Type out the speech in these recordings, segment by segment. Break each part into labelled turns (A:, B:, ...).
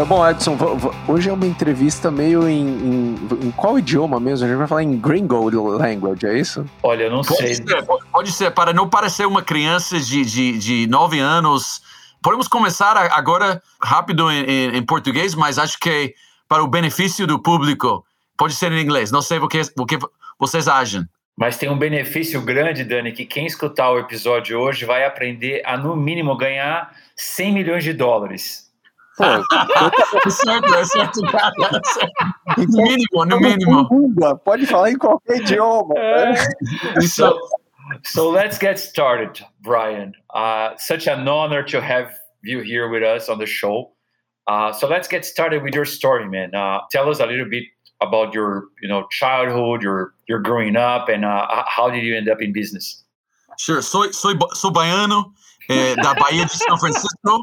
A: É bom, Edson, hoje é uma entrevista meio em, em, em, qual idioma mesmo? A gente vai falar em gringo language, é isso?
B: Olha, eu não
C: pode
B: sei.
C: Ser, pode ser, para não parecer uma criança de, de, de nove anos. Podemos começar agora rápido em, em, em português, mas acho que para o benefício do público, pode ser em inglês. Não sei o que, o que vocês acham.
B: Mas tem um benefício grande, Dani, que quem escutar o episódio hoje vai aprender a, no mínimo, ganhar 100 milhões de dólares.
C: Pô, é certo, é certo, cara. No mínimo, no mínimo.
A: Pode falar em qualquer idioma.
B: So, so let's get started, Brian. Uh, such an honor to have you here with us on the show. Uh, so let's get started with your story, man. Uh, tell us a little bit about your, you know, childhood, your your growing up, and uh, how did you end up in business?
C: Sure. Soy soy soy baiano. Eh, da Bahia de São Francisco,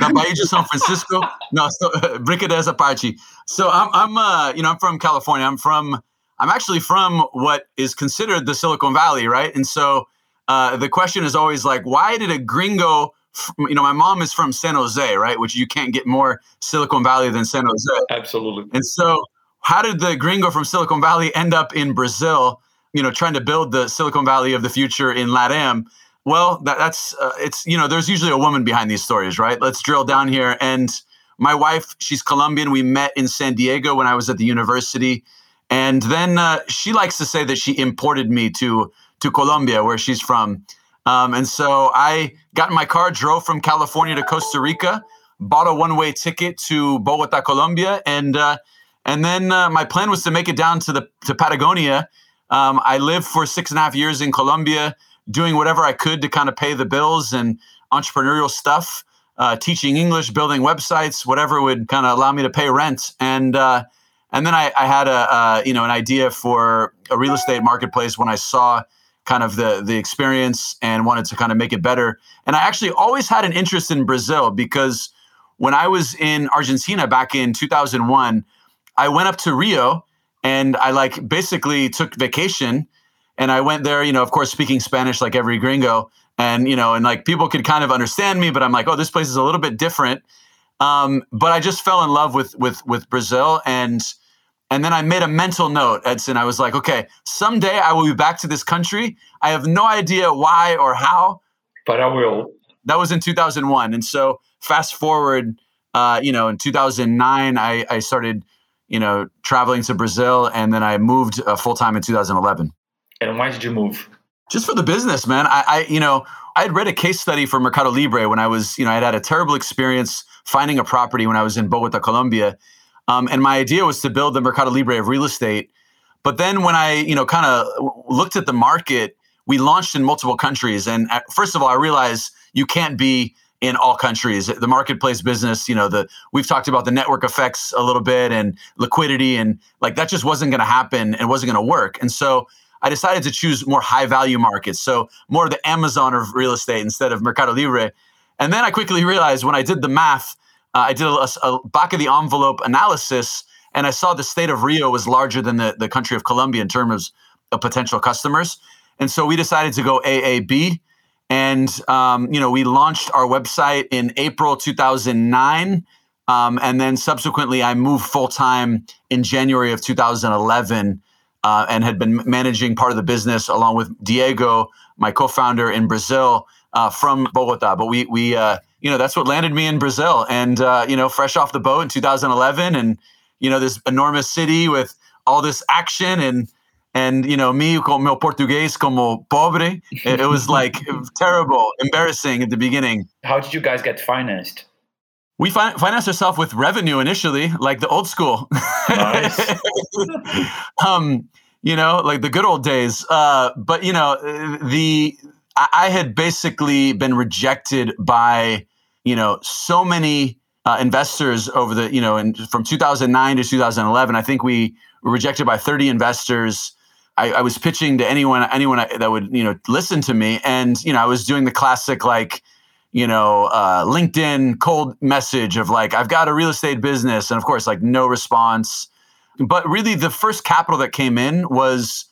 C: da Bahia de São Francisco. No, so, brincadeiras à parte. So I'm, I'm, uh, you know, I'm from California. I'm from, I'm actually from what is considered the Silicon Valley, right? And so uh, the question is always like, why did a gringo you know, my mom is from San Jose, right? Which you can't get more Silicon Valley than San Jose.
B: Absolutely.
C: And so, how did the gringo from Silicon Valley end up in Brazil? You know, trying to build the Silicon Valley of the future in LATAM. Well, that, that's uh, it's you know, there's usually a woman behind these stories, right? Let's drill down here. And my wife, she's Colombian. We met in San Diego when I was at the university, and then uh, she likes to say that she imported me to to Colombia, where she's from. Um, and so I got in my car, drove from California to Costa Rica, bought a one-way ticket to Bogota, Colombia, and uh, and then uh, my plan was to make it down to the to Patagonia. Um, I lived for six and a half years in Colombia, doing whatever I could to kind of pay the bills and entrepreneurial stuff, uh, teaching English, building websites, whatever would kind of allow me to pay rent. And uh, and then I, I had a uh, you know an idea for a real estate marketplace when I saw kind of the the experience and wanted to kind of make it better. And I actually always had an interest in Brazil because when I was in Argentina back in 2001, I went up to Rio and I like basically took vacation and I went there, you know, of course speaking Spanish like every gringo and you know and like people could kind of understand me but I'm like, "Oh, this place is a little bit different." Um, but I just fell in love with with with Brazil and and then I made a mental note, Edson. I was like, okay, someday I will be back to this country. I have no idea why or how.
B: But I will.
C: That was in 2001. And so fast forward, uh, you know, in 2009, I, I started, you know, traveling to Brazil. And then I moved uh, full time in 2011.
B: And why did you move?
C: Just for the business, man. I, I, you know, I had read a case study for Mercado Libre when I was, you know, I had had a terrible experience finding a property when I was in Bogota, Colombia um, and my idea was to build the Mercado Libre of real estate. But then when I, you know, kind of looked at the market, we launched in multiple countries. And at, first of all, I realized you can't be in all countries. The marketplace business, you know, the we've talked about the network effects a little bit and liquidity and like that just wasn't going to happen and wasn't going to work. And so I decided to choose more high value markets. So more of the Amazon of real estate instead of Mercado Libre. And then I quickly realized when I did the math uh, I did a, a, back of the envelope analysis, and I saw the state of Rio was larger than the, the country of Colombia in terms of potential customers. And so we decided to go AAB. And, um, you know, we launched our website in April 2009. Um, and then subsequently, I moved full time in January of 2011 uh, and had been managing part of the business along with Diego, my co founder in Brazil, uh, from Bogota. But we, we, uh, you know, that's what landed me in Brazil. And, uh, you know, fresh off the boat in 2011 and, you know, this enormous city with all this action and, and, you know, me con meu português como pobre. It, it was like terrible, embarrassing at the beginning.
B: How did you guys get financed?
C: We fin- financed ourselves with revenue initially, like the old school.
B: Nice.
C: um, you know, like the good old days. Uh, but you know, the I had basically been rejected by you know so many uh, investors over the you know in, from 2009 to 2011 i think we were rejected by 30 investors I, I, was pitching to anyone anyone that would you know listen to me and you know i was doing the classic like you know uh, linkedin cold message of like i've got a real estate business and of course like no response but really the first capital that came in was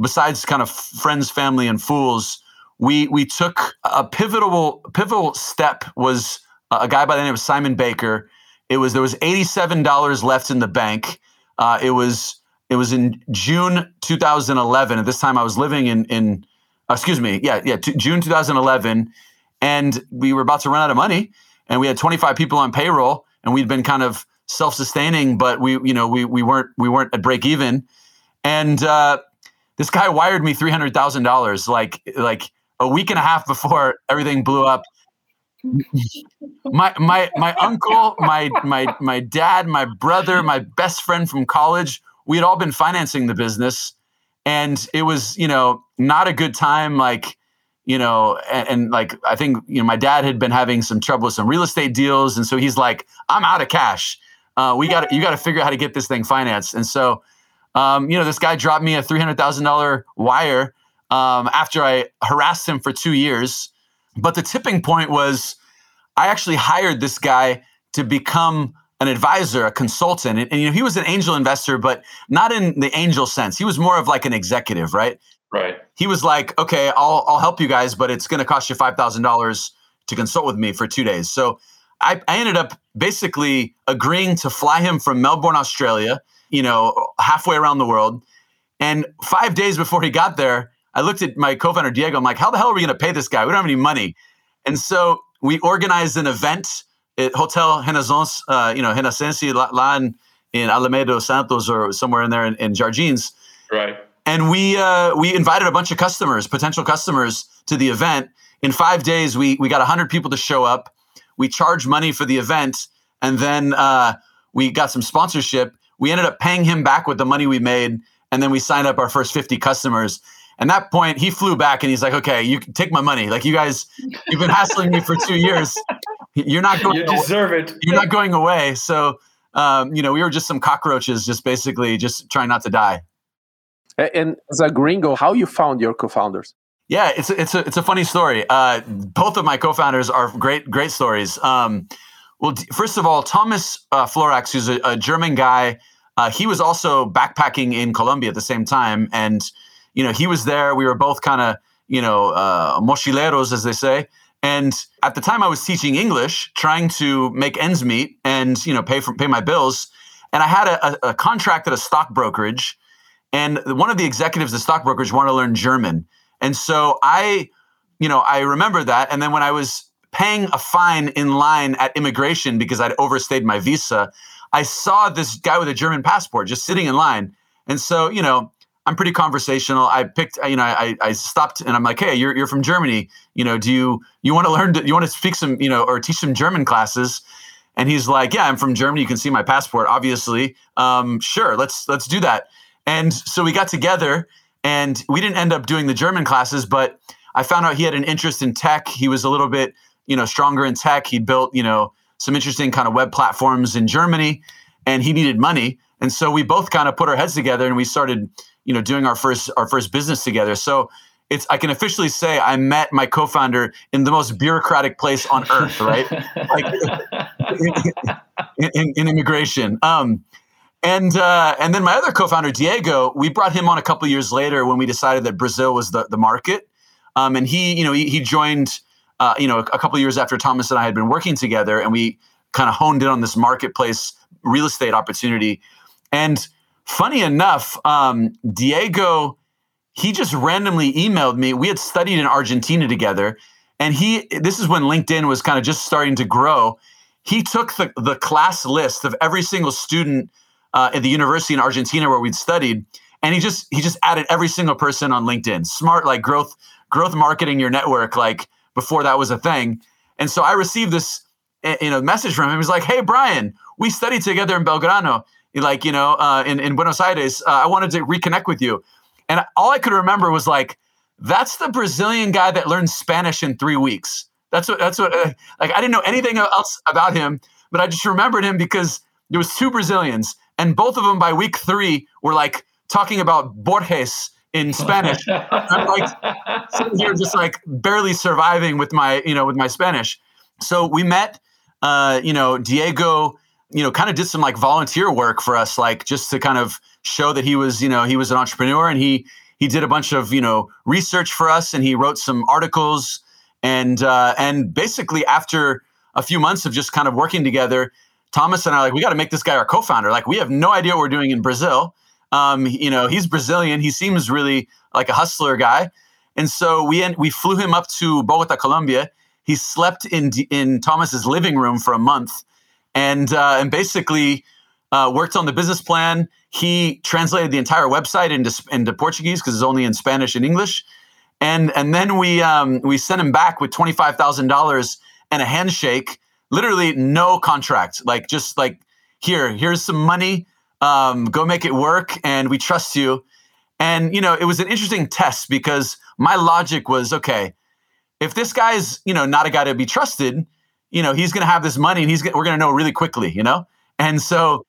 C: besides kind of friends family and fools we we took a pivotal pivotal step was a guy by the name of Simon Baker, It was there was eighty seven dollars left in the bank. Uh, it was it was in June 2011. At this time, I was living in in uh, excuse me, yeah, yeah, t- June 2011, and we were about to run out of money, and we had 25 people on payroll, and we'd been kind of self-sustaining, but we you know we we weren't we weren't at break even, and uh, this guy wired me three hundred thousand dollars like like a week and a half before everything blew up. my my my uncle, my my my dad, my brother, my best friend from college, we had all been financing the business, and it was you know not a good time. Like you know, and, and like I think you know my dad had been having some trouble with some real estate deals, and so he's like, I'm out of cash. Uh, we got you got to figure out how to get this thing financed, and so um, you know, this guy dropped me a three hundred thousand dollar wire um, after I harassed him for two years. But the tipping point was, I actually hired this guy to become an advisor, a consultant, and, and, you know, he was an angel investor, but not in the angel sense. He was more of like an executive, right?
B: Right.
C: He was like, okay, I'll I'll help you guys, but it's going to cost you five thousand dollars to consult with me for two days. So I, I ended up basically agreeing to fly him from Melbourne, Australia you know, halfway around the world. And five days before he got there, I looked at my co-founder Diego. I'm like, how the hell are we going to pay this guy? We don't have any money. And so we organized an event at Hotel Renaissance, uh, you know, Renaissance La, in, in Alameda Santos or somewhere in there in, in Jardins.
B: Right.
C: And we uh, we invited a bunch of customers, potential customers, to the event. In five days, we we got hundred people to show up. We charged money for the event, and then uh, we got some sponsorship we ended up paying him back with the money we made, and then we signed up our first 50 customers. And that point, he flew back and he's like, "Okay, you can take my money. Like you guys, you've been hassling me for two years. You're not going.
B: You deserve
C: away.
B: it.
C: You're not going away." So, um, you know, we were just some cockroaches, just basically just trying not to die.
A: And as a gringo, how you found your co-founders?
C: Yeah, it's a, it's a it's a funny story. Uh, both of my co-founders are great great stories. Um, well, first of all, Thomas uh, Floracks, who's a, a German guy, uh, he was also backpacking in Colombia at the same time, and you know he was there. We were both kind of you know uh, mochileros, as they say. And at the time, I was teaching English, trying to make ends meet and you know pay for pay my bills. And I had a, a, a contract at a stock brokerage, and one of the executives the stock brokerage wanted to learn German. And so I, you know, I remember that. And then when I was paying a fine in line at immigration because I'd overstayed my visa, I saw this guy with a German passport just sitting in line. And so, you know, I'm pretty conversational. I picked, you know, I, I stopped and I'm like, hey, you're, you're from Germany. You know, do you, you want to learn, to, you want to speak some, you know, or teach some German classes? And he's like, yeah, I'm from Germany. You can see my passport, obviously. Um, sure, let's, let's do that. And so we got together and we didn't end up doing the German classes, but I found out he had an interest in tech. He was a little bit you know stronger in tech. He built you know some interesting kind of web platforms in Germany, and he needed money. And so we both kind of put our heads together and we started you know doing our first our first business together. So it's I can officially say I met my co-founder in the most bureaucratic place on earth, right? like in, in, in, immigration. Um, and uh, and then my other co-founder Diego, we brought him on a couple years later when we decided that Brazil was the the market. Um, and he, you know, he, he joined uh, you know, a, a couple years after Thomas and I had been working together, and we kind of honed in on this marketplace real estate opportunity. And funny enough, um, Diego, he just randomly emailed me. We had studied in Argentina together, and he. This is when LinkedIn was kind of just starting to grow. He took the the class list of every single student uh, at the university in Argentina where we'd studied, and he just he just added every single person on LinkedIn. Smart like growth growth marketing your network like before that was a thing. And so I received this you eh, know message from him. He was like, "Hey Brian, we studied together in Belgrano, like you know, uh, in in Buenos Aires. Uh, I wanted to reconnect with you." And all I could remember was like, "That's the Brazilian guy that learned Spanish in three weeks." That's what. That's what. Uh, like I didn't know anything else about him, but I just remembered him because there was two Brazilians, and both of them by week three were like talking about Borges in Spanish. I'm like sitting here just like barely surviving with my, you know, with my Spanish. So we met, uh, you know, Diego, you know, kind of did some like volunteer work for us, like just to kind of show that he was, you know, he was an entrepreneur and he he did a bunch of, you know, research for us and he wrote some articles and uh, and basically after a few months of just kind of working together, Thomas and I like, we got to make this guy our co-founder. Like, we have no idea what we're doing in Brazil. Um, you know, he's Brazilian. He seems really like a hustler guy. And so we we flew him up to Bogota, Colombia. He slept in in Thomas's living room for a month, and uh, and basically uh, worked on the business plan. He translated the entire website into into Portuguese because it's only in Spanish and English. And and then we um, we sent him back with twenty five thousand dollars and a handshake. Literally no contract, like just like here, here's some money. Um, go make it work, and we trust you. And you know, it was an interesting test because my logic was okay. If this guy's you know not a guy to be trusted, you know he's going to have this money, and he's we're going to know really quickly, you know. And so,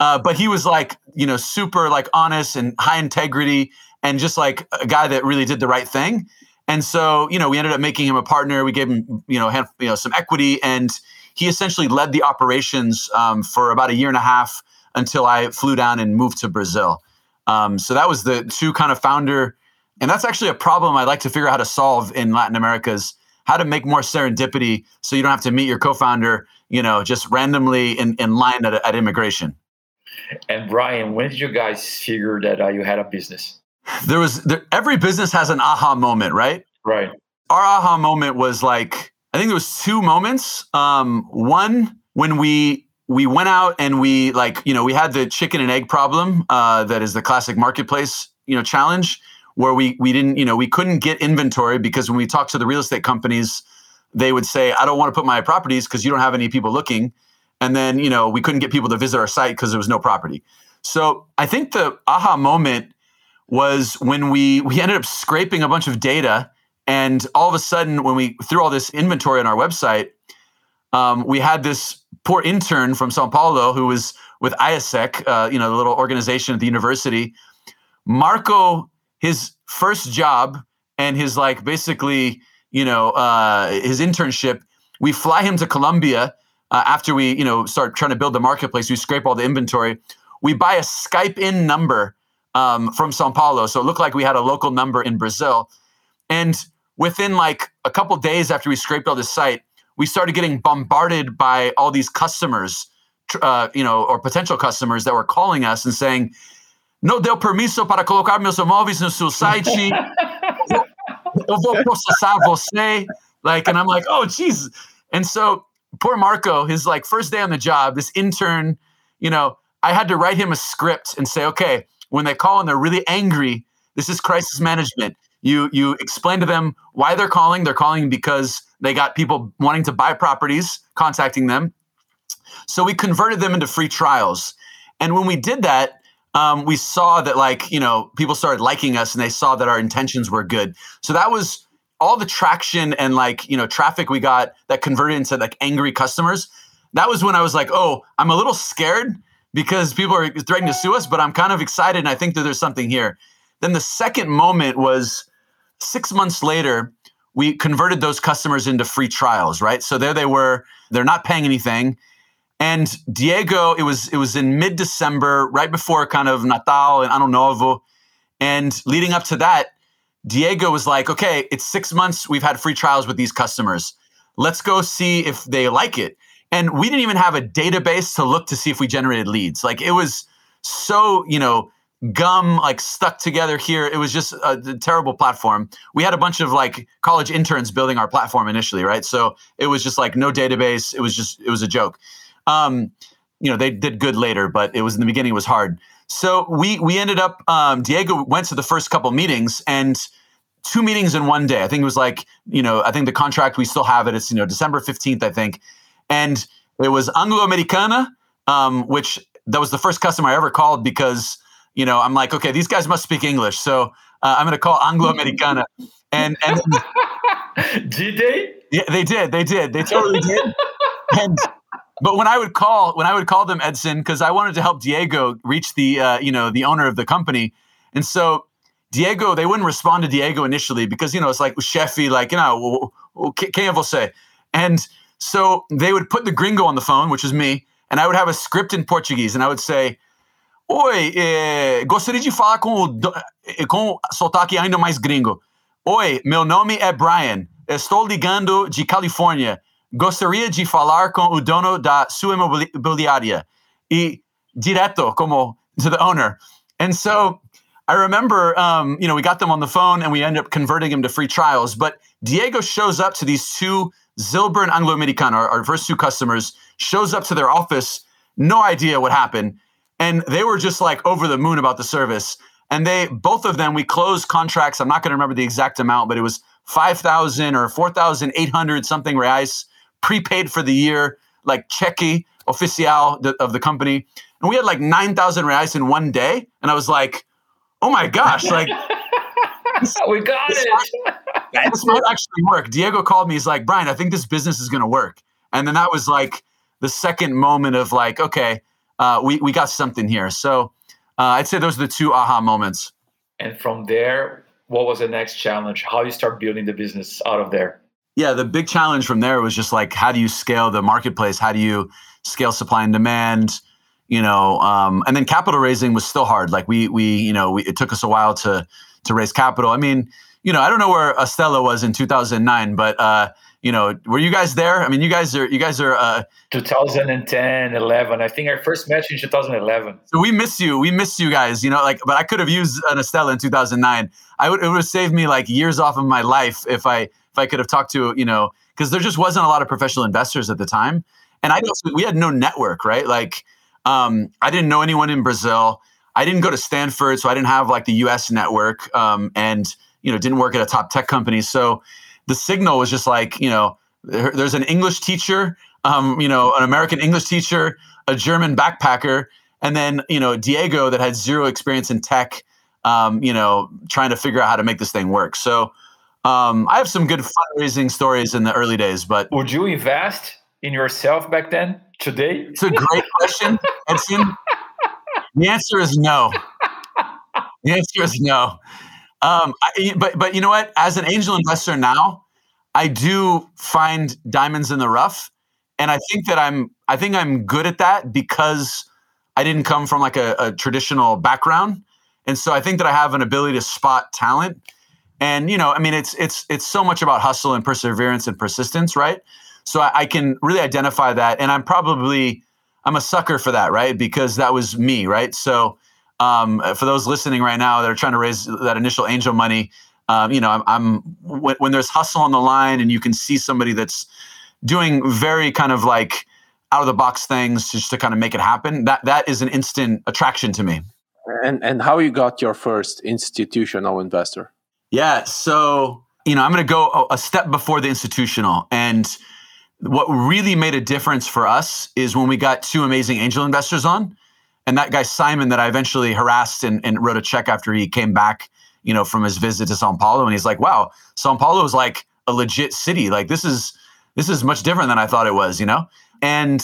C: uh, but he was like you know super like honest and high integrity, and just like a guy that really did the right thing. And so, you know, we ended up making him a partner. We gave him, you know, have, you know, some equity, and he essentially led the operations um, for about a year and a half until I flew down and moved to Brazil. Um, so that was the two kind of founder, and that's actually a problem I'd like to figure out how to solve in Latin America's how to make more serendipity so you don't have to meet your co-founder, you know, just randomly in, in line at, at immigration.
B: And Brian, when did you guys figure that uh, you had a business?
C: There was there, every business has an aha moment, right?
B: Right.
C: Our aha moment was like I think there was two moments. Um, one when we we went out and we like you know we had the chicken and egg problem uh, that is the classic marketplace you know challenge where we we didn't you know we couldn't get inventory because when we talked to the real estate companies they would say i don't want to put my properties because you don't have any people looking and then you know we couldn't get people to visit our site because there was no property so i think the aha moment was when we we ended up scraping a bunch of data and all of a sudden when we threw all this inventory on our website um, we had this poor intern from Sao Paulo who was with AIESEC, uh, you know, the little organization at the university. Marco, his first job and his like basically, you know, uh, his internship, we fly him to Colombia uh, after we, you know, start trying to build the marketplace. We scrape all the inventory. We buy a Skype in number um, from Sao Paulo, so it looked like we had a local number in Brazil. And within like a couple days after we scraped all this site, we started getting bombarded by all these customers, uh, you know, or potential customers that were calling us and saying, "No deu permiso para colocar meus imóveis no seu site. Eu vou processar você." Like, and I'm like, "Oh, Jesus!" And so poor Marco, his like first day on the job, this intern, you know, I had to write him a script and say, "Okay, when they call and they're really angry, this is crisis management." You you explain to them why they're calling. They're calling because they got people wanting to buy properties contacting them. So we converted them into free trials. And when we did that, um, we saw that like you know people started liking us and they saw that our intentions were good. So that was all the traction and like you know traffic we got that converted into like angry customers. That was when I was like, oh, I'm a little scared because people are threatening to sue us, but I'm kind of excited and I think that there's something here. Then the second moment was Six months later, we converted those customers into free trials, right? So there they were, they're not paying anything. And Diego, it was it was in mid-December, right before kind of Natal and Ano Novo. And leading up to that, Diego was like, okay, it's six months. We've had free trials with these customers. Let's go see if they like it. And we didn't even have a database to look to see if we generated leads. Like it was so, you know, gum like stuck together here. It was just a, a, terrible platform. We had a bunch of like college interns building our platform initially, right? So it was just like no database. It was just it was a joke. Um, you know, they did good later, but it was in the beginning. It was hard. So we we ended up. Um, Diego went to the first couple meetings and two meetings in one day. I think it was like you know I think the contract we still have it. It's you know December fifteenth I think, and it was Anglo Americana, um, which that was the first customer I ever called because you know, I'm like, okay, these guys must speak English, so uh, I'm going to call Anglo Americana. and and
B: did they?
C: Yeah, they did. They did. They totally did. And but when I would call, when I would call them Edson, because I wanted to help Diego reach the uh, you know the owner of the company, and so Diego, they wouldn't respond to Diego initially because you know it's like Chefy, like you know, é say, And so they would put the gringo on the phone, which is me, and I would have a script in Portuguese, and I would say, Oi, gostaria de falar com o com sotaque ainda mais gringo. Oi, meu nome é Brian. Estou ligando de Califórnia. gostaria de falar com o dono da sua imobiliária. E direto, como to the owner. And so I remember, um, you know, we got them on the phone and we ended up converting them to free trials. But Diego shows up to these two Zilber and Anglo American, our, our first two customers, shows up to their office, no idea what happened. And they were just like over the moon about the service. And they, both of them, we closed contracts. I'm not going to remember the exact amount, but it was 5,000 or 4,800 something reais prepaid for the year, like checky oficial of the company. And we had like 9,000 reais in one day. And I was like, oh my gosh, like,
B: we got
C: this
B: it.
C: Might, this might actually work. Diego called me. He's like, Brian, I think this business is going to work. And then that was like the second moment of like, okay, uh, we, we got something here. So uh, I'd say those are the two aha moments.
B: And from there, what was the next challenge? How you start building the business out of there?
C: Yeah, the big challenge from there was just like, how do you scale the marketplace? How do you scale supply and demand? You know, um, and then capital raising was still hard. Like we, we, you know, we, it took us a while to to raise capital. I mean, you know, I don't know where Estela was in 2009, but uh, you know, were you guys there? I mean, you guys are, you guys are. Uh,
B: 2010, 11. I think I first met you in 2011.
C: So we miss you. We miss you guys. You know, like, but I could have used an Estela in 2009. I would, it would have saved me like years off of my life if I, if I could have talked to, you know, because there just wasn't a lot of professional investors at the time, and I also, we had no network, right? Like, um, I didn't know anyone in Brazil. I didn't go to Stanford, so I didn't have like the U.S. network, um, and you know, didn't work at a top tech company. So the signal was just like, you know, there, there's an English teacher, um, you know, an American English teacher, a German backpacker, and then you know Diego that had zero experience in tech, um, you know, trying to figure out how to make this thing work. So um, I have some good fundraising stories in the early days, but
B: would you invest in yourself back then? Today,
C: it's a great question, Edson. The answer is no. The answer is no. Um, I, but but you know what? As an angel investor now, I do find diamonds in the rough, and I think that I'm I think I'm good at that because I didn't come from like a, a traditional background, and so I think that I have an ability to spot talent. And you know, I mean, it's it's it's so much about hustle and perseverance and persistence, right? So I, I can really identify that, and I'm probably I'm a sucker for that, right? Because that was me, right? So um, for those listening right now that are trying to raise that initial angel money, um, you know, I'm, I'm when, when, there's hustle on the line and you can see somebody that's doing very kind of like out of the box things just to kind of make it happen. That that is an instant attraction to me.
A: And and how you got your first institutional investor?
C: Yeah, so you know, I'm going to go a step before the institutional and what really made a difference for us is when we got two amazing angel investors on and that guy Simon that I eventually harassed and, and wrote a check after he came back, you know, from his visit to Sao Paulo, and he's like, "Wow, Sao Paulo is like a legit city. Like this is this is much different than I thought it was," you know. And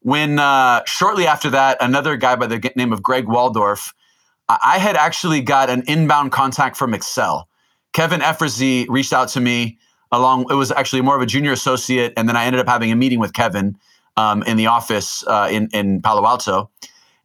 C: when uh, shortly after that, another guy by the name of Greg Waldorf, I had actually got an inbound contact from Accel. Kevin Efrusy reached out to me along. It was actually more of a junior associate, and then I ended up having a meeting with Kevin um, in the office uh, in in Palo Alto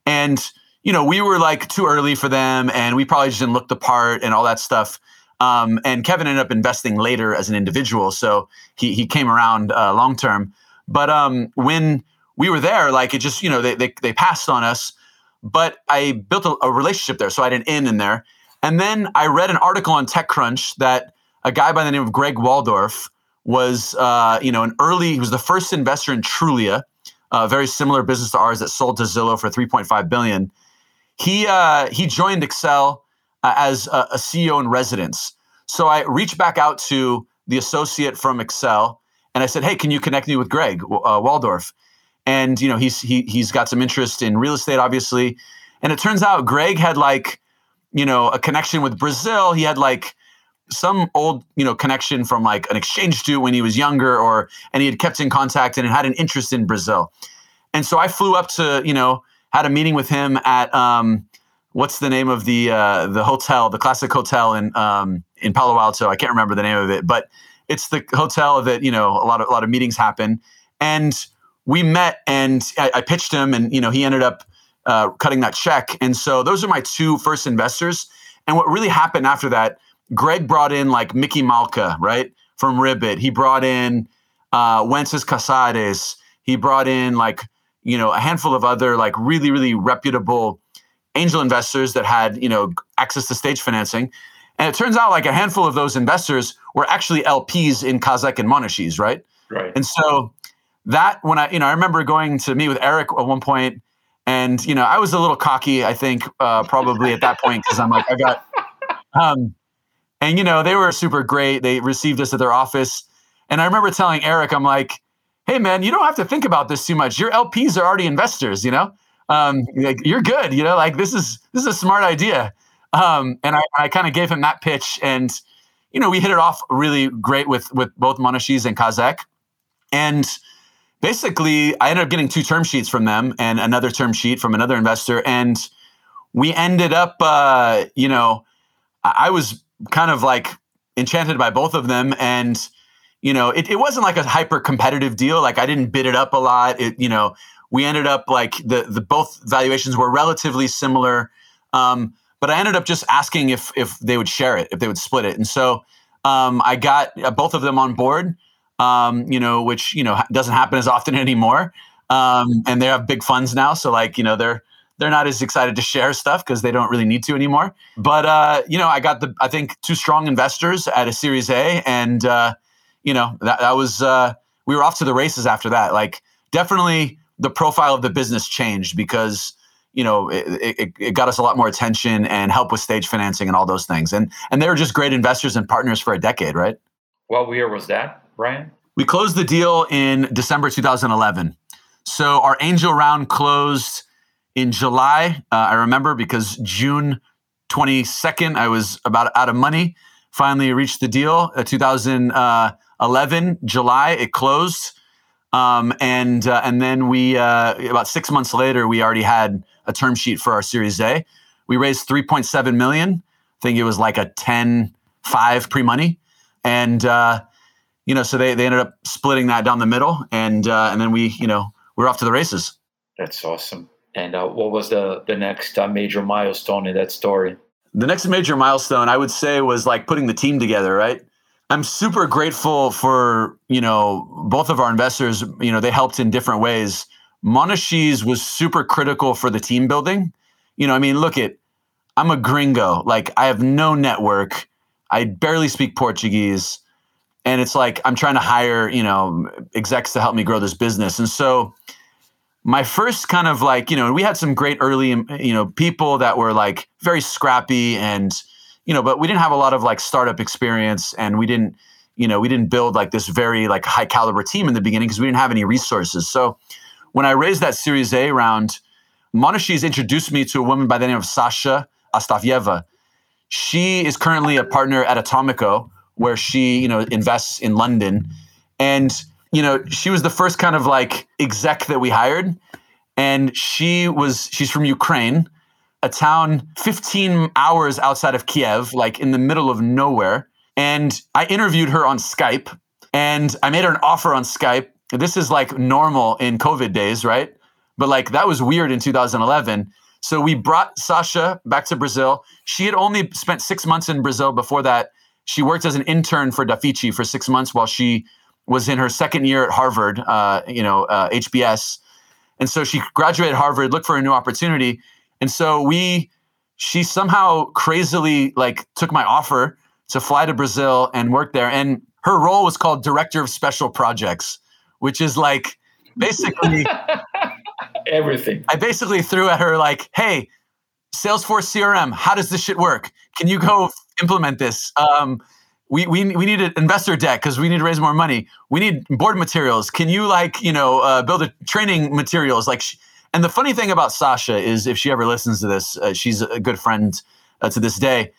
C: and, you know, we were like too early for them and we probably just didn't look the part and all that stuff. Um, and Kevin ended up investing later as an individual. So he, he came around uh, long term. But um, when we were there, like it just, you know, they, they, they passed on us. But I built a, a relationship there. So I had an in in there. And then I read an article on TechCrunch that a guy by the name of Greg Waldorf was, uh, you know, an early, he was the first investor in Trulia, a very similar business to ours that sold to Zillow for 3.5 billion. He uh, he joined Accel uh, as a, a, CEO in residence. So I reached back out to the associate from Accel and I said, "Hey, can you connect me with Greg uh, Waldorf?" And you know he's he he's got some interest in real estate, obviously. And it turns out Greg had like you know a connection with Brazil. He had like some old you know connection from like an exchange student when he was younger or and he had kept in contact and had an interest in brazil and so i flew up to you know had a meeting with him at um, what's the name of the uh, the hotel the classic hotel in um, in palo alto i can't remember the name of it but it's the hotel that you know a lot of a lot of meetings happen and we met and i, I pitched him and you know he ended up uh, cutting that check and so those are my two first investors and what really happened after that Greg brought in like Micky Malka, right? From Ribbit. He brought in uh, Wences Casares. He brought in like you know a handful of other like really really reputable angel investors that had you know access to stage financing. And it turns out like a handful of those investors were actually LPs in Kaszek and Monashees, right?
B: Right.
C: And so that when I, you know, I remember going to meet with Eric at one point, and you know, I was a little cocky, I think, uh, probably at that point because I'm like, I got, um, and you know, they were super great. They received us at their office, and I remember telling Eric, I'm like, hey man, you don't have to think about this too much. Your LPs are already investors, you know. Um, like you're good, you know. Like this is this is a smart idea. Um, and I, I kind of gave him that pitch, and you know, we hit it off really great with with both Monashees and Kaszek, and basically, I ended up getting two term sheets from them and another term sheet from another investor, and we ended up, uh, you know, I was kind of like enchanted by both of them, and you know, it, it wasn't like a hyper competitive deal. Like I didn't bid it up a lot. It, you know, we ended up like the the both valuations were relatively similar. Um, but I ended up just asking if if they would share it, if they would split it, and so um, I got uh, both of them on board. Um, you know, which you know doesn't happen as often anymore. Um, and they have big funds now, so like you know they're they're not as excited to share stuff because they don't really need to anymore. But uh, you know, I got the I think two strong investors at a Series A, and uh, you know that that was uh, we were off to the races after that. Like definitely the profile of the business changed because you know, it, it, it, got us a lot more attention and help with stage financing and all those things. And and they were just great investors and partners for a decade, right?
B: What year was that, Brian?
C: We closed the deal in December 2011. So our angel round closed in July. Uh, I remember because June 22nd, I was about out of money. Finally reached the deal. Uh, 2011 July, it closed. Um, and uh, and then we uh, about six months later, we already had a term sheet for our Series A. We raised 3.7 million. I think it was like a 10 5 pre money. And, uh, you know, so they, they ended up splitting that down the middle. And, uh, and then we, you know, we're off to the races.
B: That's awesome. And uh, what was the, the next uh, major milestone in that story?
C: The next major milestone, I would say, was like putting the team together, right? I'm super grateful for, you know, both of our investors. You know, they helped in different ways. Monashees was super critical for the team building. You know, I mean, look at I'm a gringo. Like I have no network. I barely speak Portuguese. And it's like I'm trying to hire, you know, execs to help me grow this business. And so my first kind of like, you know, we had some great early, you know, people that were like very scrappy and, you know, but we didn't have a lot of like startup experience and we didn't, you know, we didn't build like this very like high caliber team in the beginning because we didn't have any resources. So when I raised that Series A round, Monashees introduced me to a woman by the name of Sasha Astafyeva. She is currently a partner at Atomico, where she, you know, invests in London. And, you know, she was the first kind of like exec that we hired. And she was, she's from Ukraine, a town 15 hours outside of Kiev, like in the middle of nowhere. And I interviewed her on Skype and I made her an offer on Skype this is like normal in COVID days, right? But like that was weird in 2011. So we brought Sasha back to Brazil. She had only spent six months in Brazil before that. She worked as an intern for Dafiti for six months while she was in her second year at Harvard, uh, you know, uh, HBS. And so she graduated Harvard, looked for a new opportunity. And so we, she somehow crazily like took my offer to fly to Brazil and work there. And her role was called director of special projects which is like basically
B: everything.
C: I basically threw at her like, "Hey, Salesforce CRM, how does this shit work? Can you go implement this? Um, we, we, we need an investor deck because we need to raise more money. We need board materials. Can you like you know uh, build a training materials like?" Sh- and the funny thing about Sasha is, if she ever listens to this, uh, she's a good friend uh, to this day.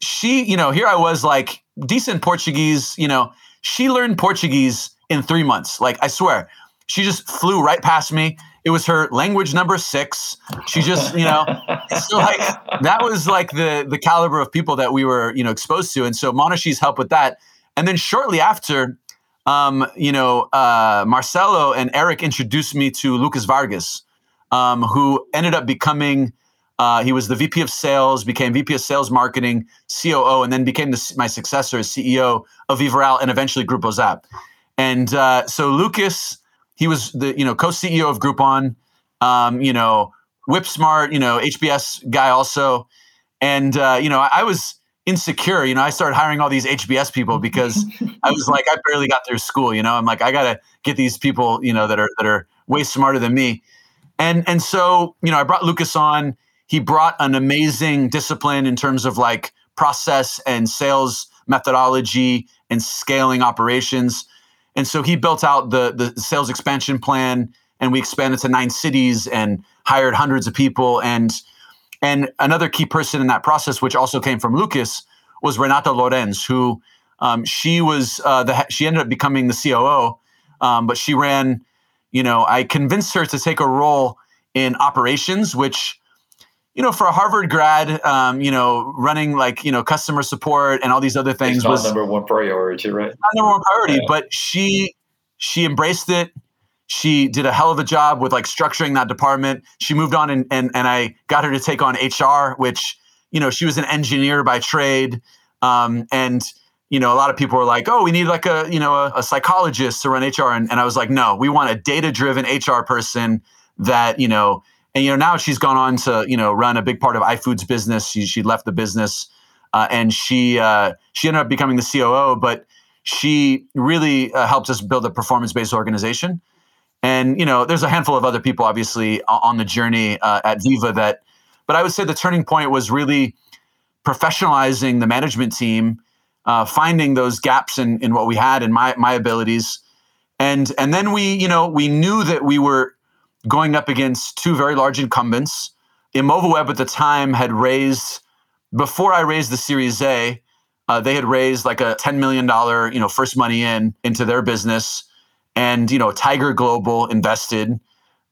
C: She, you know, here I was like decent Portuguese. You know, she learned Portuguese in three months. Like, I swear, she just flew right past me. It was her language number six. She just, you know, so like that was like the the caliber of people that we were, you know, exposed to. And so Monashees helped with that. And then shortly after, um, you know, uh, Marcelo and Eric introduced me to Lucas Vargas, um, who ended up becoming. Uh, he was the VP of Sales, became VP of Sales Marketing, COO, and then became the, my successor as CEO of Vivareal and eventually Grupo Zap. And uh, so Lucas, he was the you know co-CEO of Groupon, um, you know Whip Smart, you know HBS guy also, and uh, you know I, I was insecure. You know, I started hiring all these HBS people because I was like, I barely got through school. You know, I'm like, I gotta get these people, you know, that are that are way smarter than me. And and so, you know, I brought Lucas on. He brought an amazing discipline in terms of like process and sales methodology and scaling operations. And so he built out the the sales expansion plan and we expanded to nine cities and hired hundreds of people and and another key person in that process, which also came from Lucas, was Renata Lorenz, who um, she was uh, the she ended up becoming the COO, um, but she ran. You know, I convinced her to take a role in operations, which you know, for a Harvard grad, um, you know, running like you know customer support and all these other things was
B: number one priority, right?
C: Not number one priority, yeah. but she she embraced it she did a hell of a job with like structuring that department. She moved on and and, and I got her to take on HR, which you know she was an engineer by trade, um, and you know a lot of people were like, oh, we need like a you know a, a psychologist to run HR, and, and I was like, no, we want a data driven HR person that you know. And you know now she's gone on to you know run a big part of iFood's business. She she left the business, uh, and she uh, she ended up becoming the COO. But she really uh, helped us build a performance based organization. And you know, there's a handful of other people, obviously, on the journey uh, at Viva that. But I would say the turning point was really professionalizing the management team, uh, finding those gaps in in what we had and my my abilities, and and then we you know we knew that we were going up against two very large incumbents. Imovelweb at the time had raised before I raised the Series A. Uh, they had raised like a $10 million, you know, first money in into their business and you know tiger global invested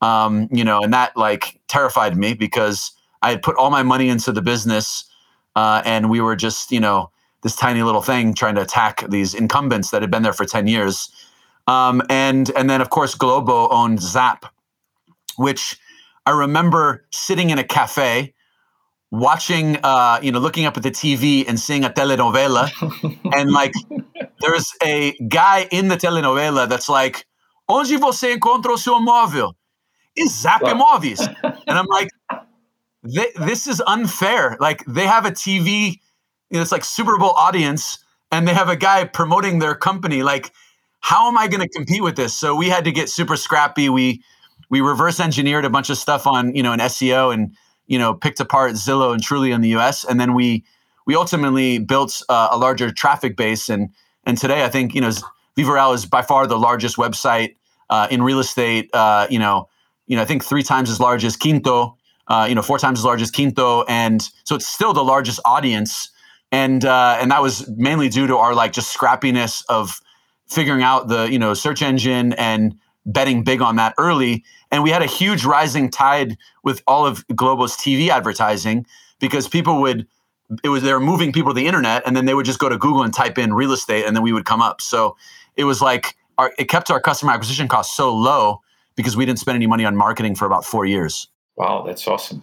C: um, you know and that like terrified me because i had put all my money into the business uh, and we were just you know this tiny little thing trying to attack these incumbents that had been there for 10 years um, and and then of course globo owned zap which i remember sitting in a cafe watching uh, you know looking up at the tv and seeing a telenovela and like there's a guy in the telenovela that's like, onde você encontra o seu móvel? Is Zap Imóveis. and I'm like, this is unfair. Like they have a TV, you know, it's like Super Bowl audience, and they have a guy promoting their company. Like, how am I going to compete with this? So we had to get super scrappy. We we reverse engineered a bunch of stuff on you know an SEO and you know picked apart Zillow and Trulia in the U.S. and then we we ultimately built uh, a larger traffic base and and today, I think you know Vivareal is by far the largest website uh, in real estate. Uh, you know, you know, I think three times as large as Quinto. Uh, you know, four times as large as Quinto, and so it's still the largest audience. And uh, and that was mainly due to our like just scrappiness of figuring out the you know search engine and betting big on that early. And we had a huge rising tide with all of Globo's TV advertising because people would it was they were moving people to the internet and then they would just go to google and type in real estate and then we would come up. So it was like our, it kept our customer acquisition costs so low because we didn't spend any money on marketing for about four years.
B: Wow that's awesome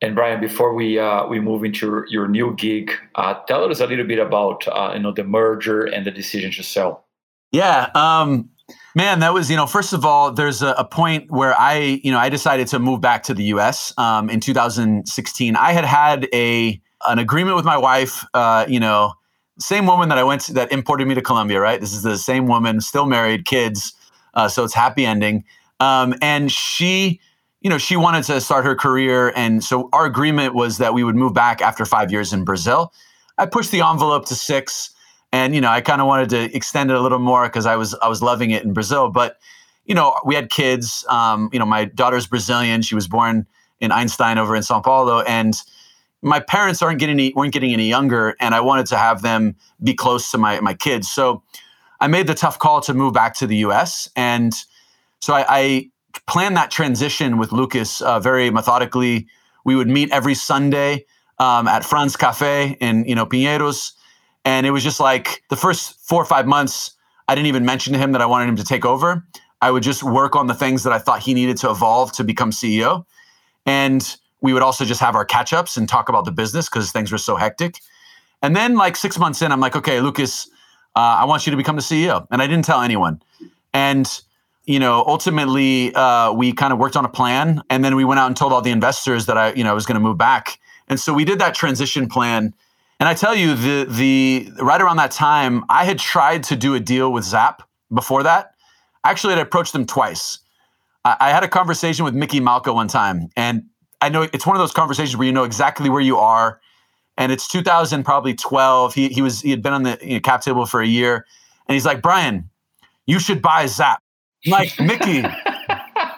B: and brian before we uh, we move into your new gig uh, tell us a little bit about uh, you know the merger and the decision to sell
C: yeah um, Man, that was, you know, first of all, there's a, a, point where I, you know, I decided to move back to the US um, in 2016. I had had a an agreement with my wife. Uh, you know, same woman that I went to, that imported me to Colombia. Right, this is the same woman, still married, kids. Uh, so it's happy ending. Um, and she, you know, she wanted to start her career, and so our agreement was that we would move back after five years in Brazil. I pushed the envelope to six, and you know, I kind of wanted to extend it a little more because I was I was loving it in Brazil, but you know, we had kids. Um, you know, my daughter's Brazilian; she was born in Einstein over in Sao Paulo, and my parents aren't getting any, weren't getting any younger, and I wanted to have them be close to my my kids. So I made the tough call to move back to the U.S. and so I, I planned that transition with Lucas uh, very methodically. We would meet every Sunday um, at Franz Cafe in you know Pinheiros, and it was just like the first four or five months. I didn't even mention to him that I wanted him to take over. I would just work on the things that I thought he needed to evolve to become CEO, and we would also just have our catch ups and talk about the business because things were so hectic. And then, like six months in, I'm like, okay, Lucas, uh, I want you to become the CEO. And I didn't tell anyone. And you know, ultimately, uh, we kind of worked on a plan, and then we went out and told all the investors that I, you know, I was going to move back. And so we did that transition plan. And I tell you, the the right around that time, I had tried to do a deal with Zap before that. Actually, I'd approached them twice. I, I had a conversation with Micky Malka one time, and I know it's one of those conversations where you know exactly where you are. And it's 2000, probably 12. He he was he had been on the you know, cap table for a year, and he's like, Brian, you should buy Zap like Micky,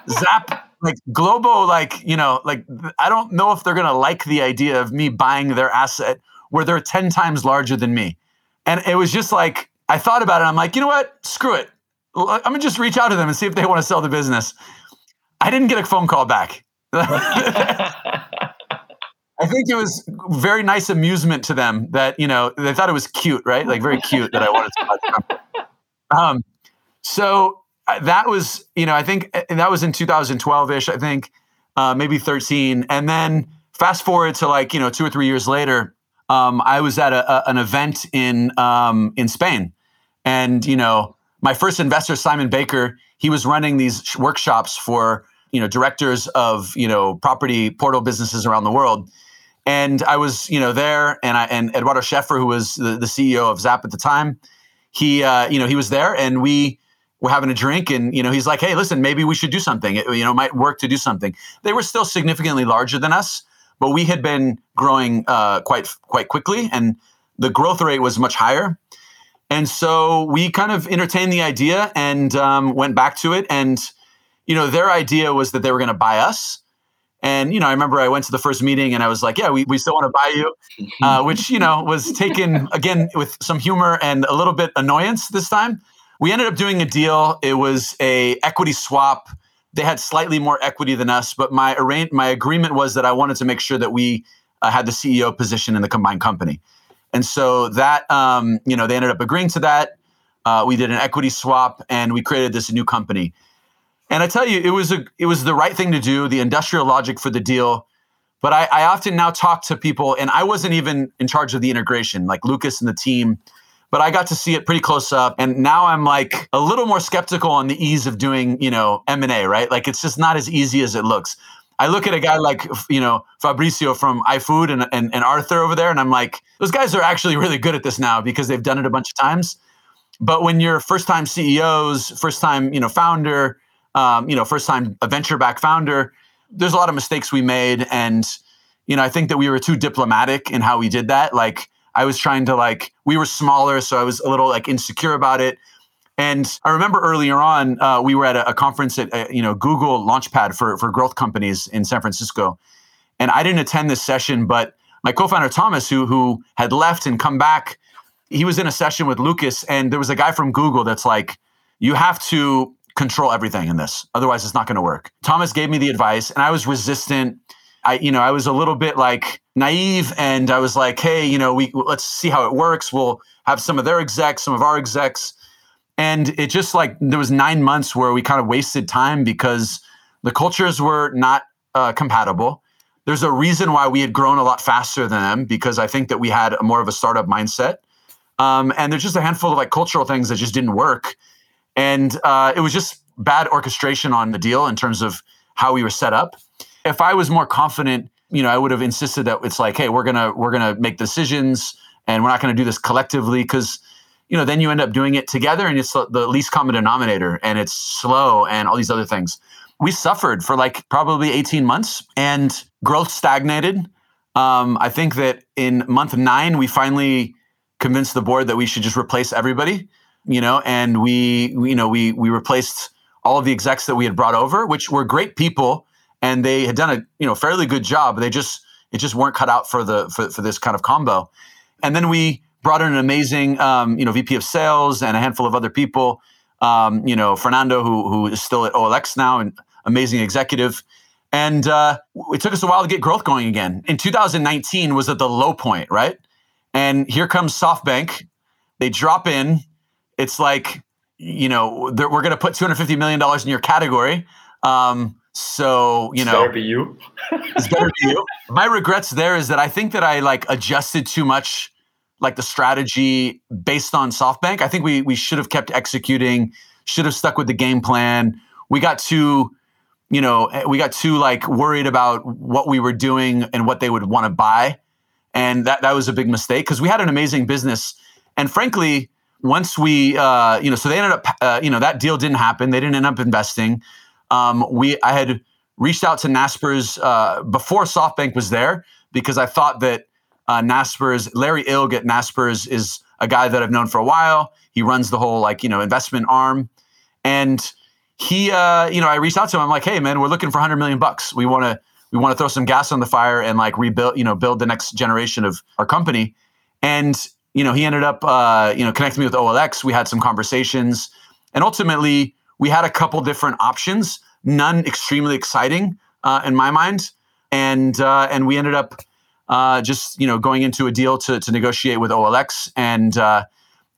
C: Zap, like Globo, like you know, like I don't know if they're gonna like the idea of me buying their asset where they're ten times larger than me. And it was just like I thought about it. I'm like, you know what? Screw it. I'm gonna just reach out to them and see if they want to sell the business. I didn't get a phone call back. I think it was very nice amusement to them that you know they thought it was cute, right? Like very cute that I wanted to company. Um, so that was, you know, I think that was in 2012 ish, I think, uh, maybe 13. And then fast forward to like, you know, two or three years later, um, I was at a, a, an event in, um, in Spain. And, you know, my first investor, Simon Baker, he was running these workshops for, you know, directors of, you know, property portal businesses around the world. And I was, you know, there and I, and Eduardo Scheffer, who was the, the CEO of Zap at the time, he, uh, you know, he was there and we, we're having a drink and you know he's like hey listen maybe we should do something. It, you know might work to do something. They were still significantly larger than us but we had been growing uh, quite quite quickly and the growth rate was much higher. And so we kind of entertained the idea and um, went back to it. And you know their idea was that they were going to buy us. And you know i remember i went to the first meeting and i was like yeah we, we still want to buy you uh, which you know was taken again with some humor and a little bit annoyance this time we ended up doing a deal. It was a equity swap. They had slightly more equity than us, but my arrange- my agreement was that I wanted to make sure that we uh, had the CEO position in the combined company, and so that um, you know they ended up agreeing to that. Uh, we did an equity swap, and we created this new company. And I tell you, it was a it was the right thing to do. The industrial logic for the deal. But I, I often now talk to people, and I wasn't even in charge of the integration. Like Lucas and the team but I got to see it pretty close up. And now I'm like a little more skeptical on the ease of doing, you know, M&A, right? Like it's just not as easy as it looks. I look at a guy like, you know, Fabricio from iFood and, and, and Arthur over there, and I'm like, those guys are actually really good at this now because they've done it a bunch of times. But when you're first time CEOs, first time, you know, founder, um, you know, first time a venture back founder, there's a lot of mistakes we made. And, you know, I think that we were too diplomatic in how we did that. Like, I was trying to like, we were smaller, so I was a little like insecure about it. And I remember earlier on, uh, we were at a, a conference at uh, you know Google Launchpad for for growth companies in San Francisco, and I didn't attend this session, but my co-founder Thomas, who who had left and come back, he was in a session with Lucas, and there was a guy from Google that's like, you have to control everything in this, otherwise it's not going to work. Thomas gave me the advice, and I was resistant. I, you know, I was a little bit like naive, and I was like, hey, you know, we let's see how it works. We'll have some of their execs, some of our execs, and it just like there was nine months where we kind of wasted time because the cultures were not uh, compatible. There's a reason why we had grown a lot faster than them because I think that we had more of a startup mindset, um, and there's just a handful of like cultural things that just didn't work, and uh, it was just bad orchestration on the deal in terms of how we were set up if I was more confident, you know, I would have insisted that it's like, hey, we're gonna we're gonna make decisions and we're not gonna do this collectively because you know then you end up doing it together and it's the least common denominator and it's slow and all these other things. We suffered for like probably 18 months and growth stagnated. Um, I think that in month nine we finally convinced the board that we should just replace everybody, you know, and we, you know we we replaced all of the execs that we had brought over, which were great people and they had done a you know fairly good job. They just it just weren't cut out for the for, for this kind of combo. And then we brought in an amazing um, you know VP of sales and a handful of other people. Um, you know Fernando, who who is still at OLX now, and amazing executive. And uh, it took us a while to get growth going again. In 2019 was at the low point, right? And here comes SoftBank. They drop in. It's like, you know, we're going to put $250 million in your category. Um, so you
B: it's
C: know,
B: better be you.
C: it's better be you. My regrets there is that I think that I like adjusted too much like the strategy based on SoftBank. I think we we should have kept executing, should have stuck with the game plan. We got too, you know, we got too like worried about what we were doing and what they would want to buy, and that that was a big mistake because we had an amazing business, and frankly, once we, uh, you know, so they ended up, uh, you know, that deal didn't happen. They didn't end up investing. Um, we I had reached out to Naspers uh, before SoftBank was there because I thought that uh, Naspers, Larry Illg at Naspers is a guy that I've known for a while. He runs the whole like you know investment arm, and he, uh, you know, I reached out to him. I'm like, hey man, we're looking for 100 million bucks. We want to we want to throw some gas on the fire and like rebuild, you know, build the next generation of our company. And you know, he ended up, uh, you know, connecting me with OLX. We had some conversations, and ultimately, we had a couple different options. None extremely exciting uh, in my mind, and uh, and we ended up uh, just you know going into a deal to to negotiate with OLX, and uh,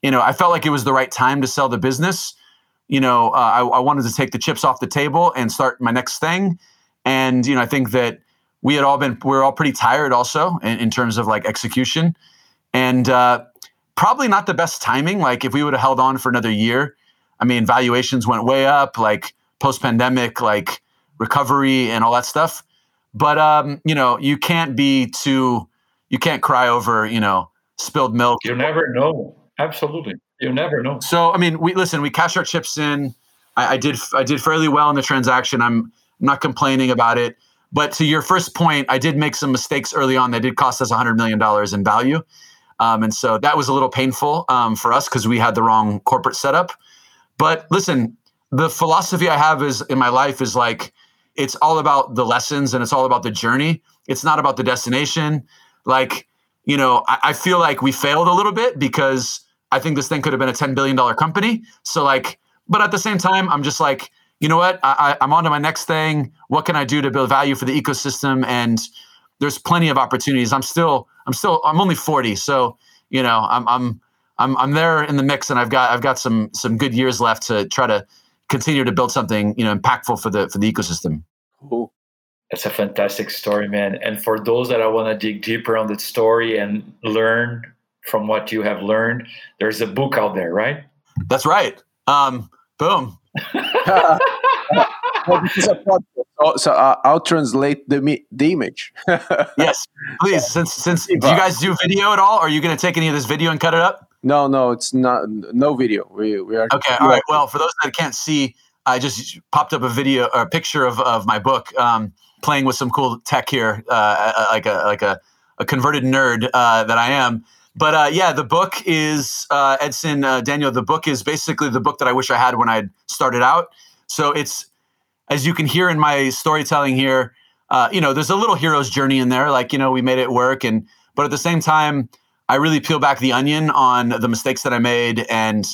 C: you know I felt like it was the right time to sell the business. You know, uh, I, I, wanted to take the chips off the table and start my next thing, and you know I think that we had all been we are all pretty tired also in, in, terms of like execution, and uh, probably not the best timing. Like if we would have held on for another year, I mean valuations went way up, like post pandemic, like recovery and all that stuff but um, you know, you can't be too you can't cry over, you know, spilled milk.
B: You never know. Absolutely. You never know.
C: So I mean, we listen, we cash our chips in. I, I did I did fairly well in the transaction. I'm not complaining about it. But to your first point, I did make some mistakes early on that did cost us $100 million in value. Um, and so that was a little painful um, for us because we had the wrong corporate setup. But listen, the philosophy I have is in my life is like it's all about the lessons and it's all about the journey. It's not about the destination. Like, you know, I, I feel like we failed a little bit because I think this thing could have been a $10 billion company. So, like, but at the same time, I'm just like, you know what? I, I'm on to my next thing. What can I do to build value for the ecosystem? And there's plenty of opportunities. I'm still, I'm still, I'm only 40. So, you know, I'm, I'm, I'm, I'm there in the mix and I've got, I've got some, some good years left to try to continue to build something, you know, impactful for the, for the ecosystem.
B: Cool. That's a fantastic story, man. And for those that I want to dig deeper on that story and learn from what you have learned, there's a book out there, right?
C: That's right. Um, boom.
A: so, so uh, I'll translate the the image.
C: yes, please. Since since do you guys do video at all? Are you going to take any of this video and cut it up?
A: No, no, it's not. No video. We we are
C: okay. All right. Well, for those that can't see, I just popped up a video or a picture of, of my book, um, playing with some cool tech here, uh, like a like a, a converted nerd uh, that I am. But uh, yeah, the book is uh, Edson uh, Daniel. The book is basically the book that I wish I had when I started out. So it's as you can hear in my storytelling here. Uh, you know, there's a little hero's journey in there. Like you know, we made it work, and but at the same time, I really peel back the onion on the mistakes that I made and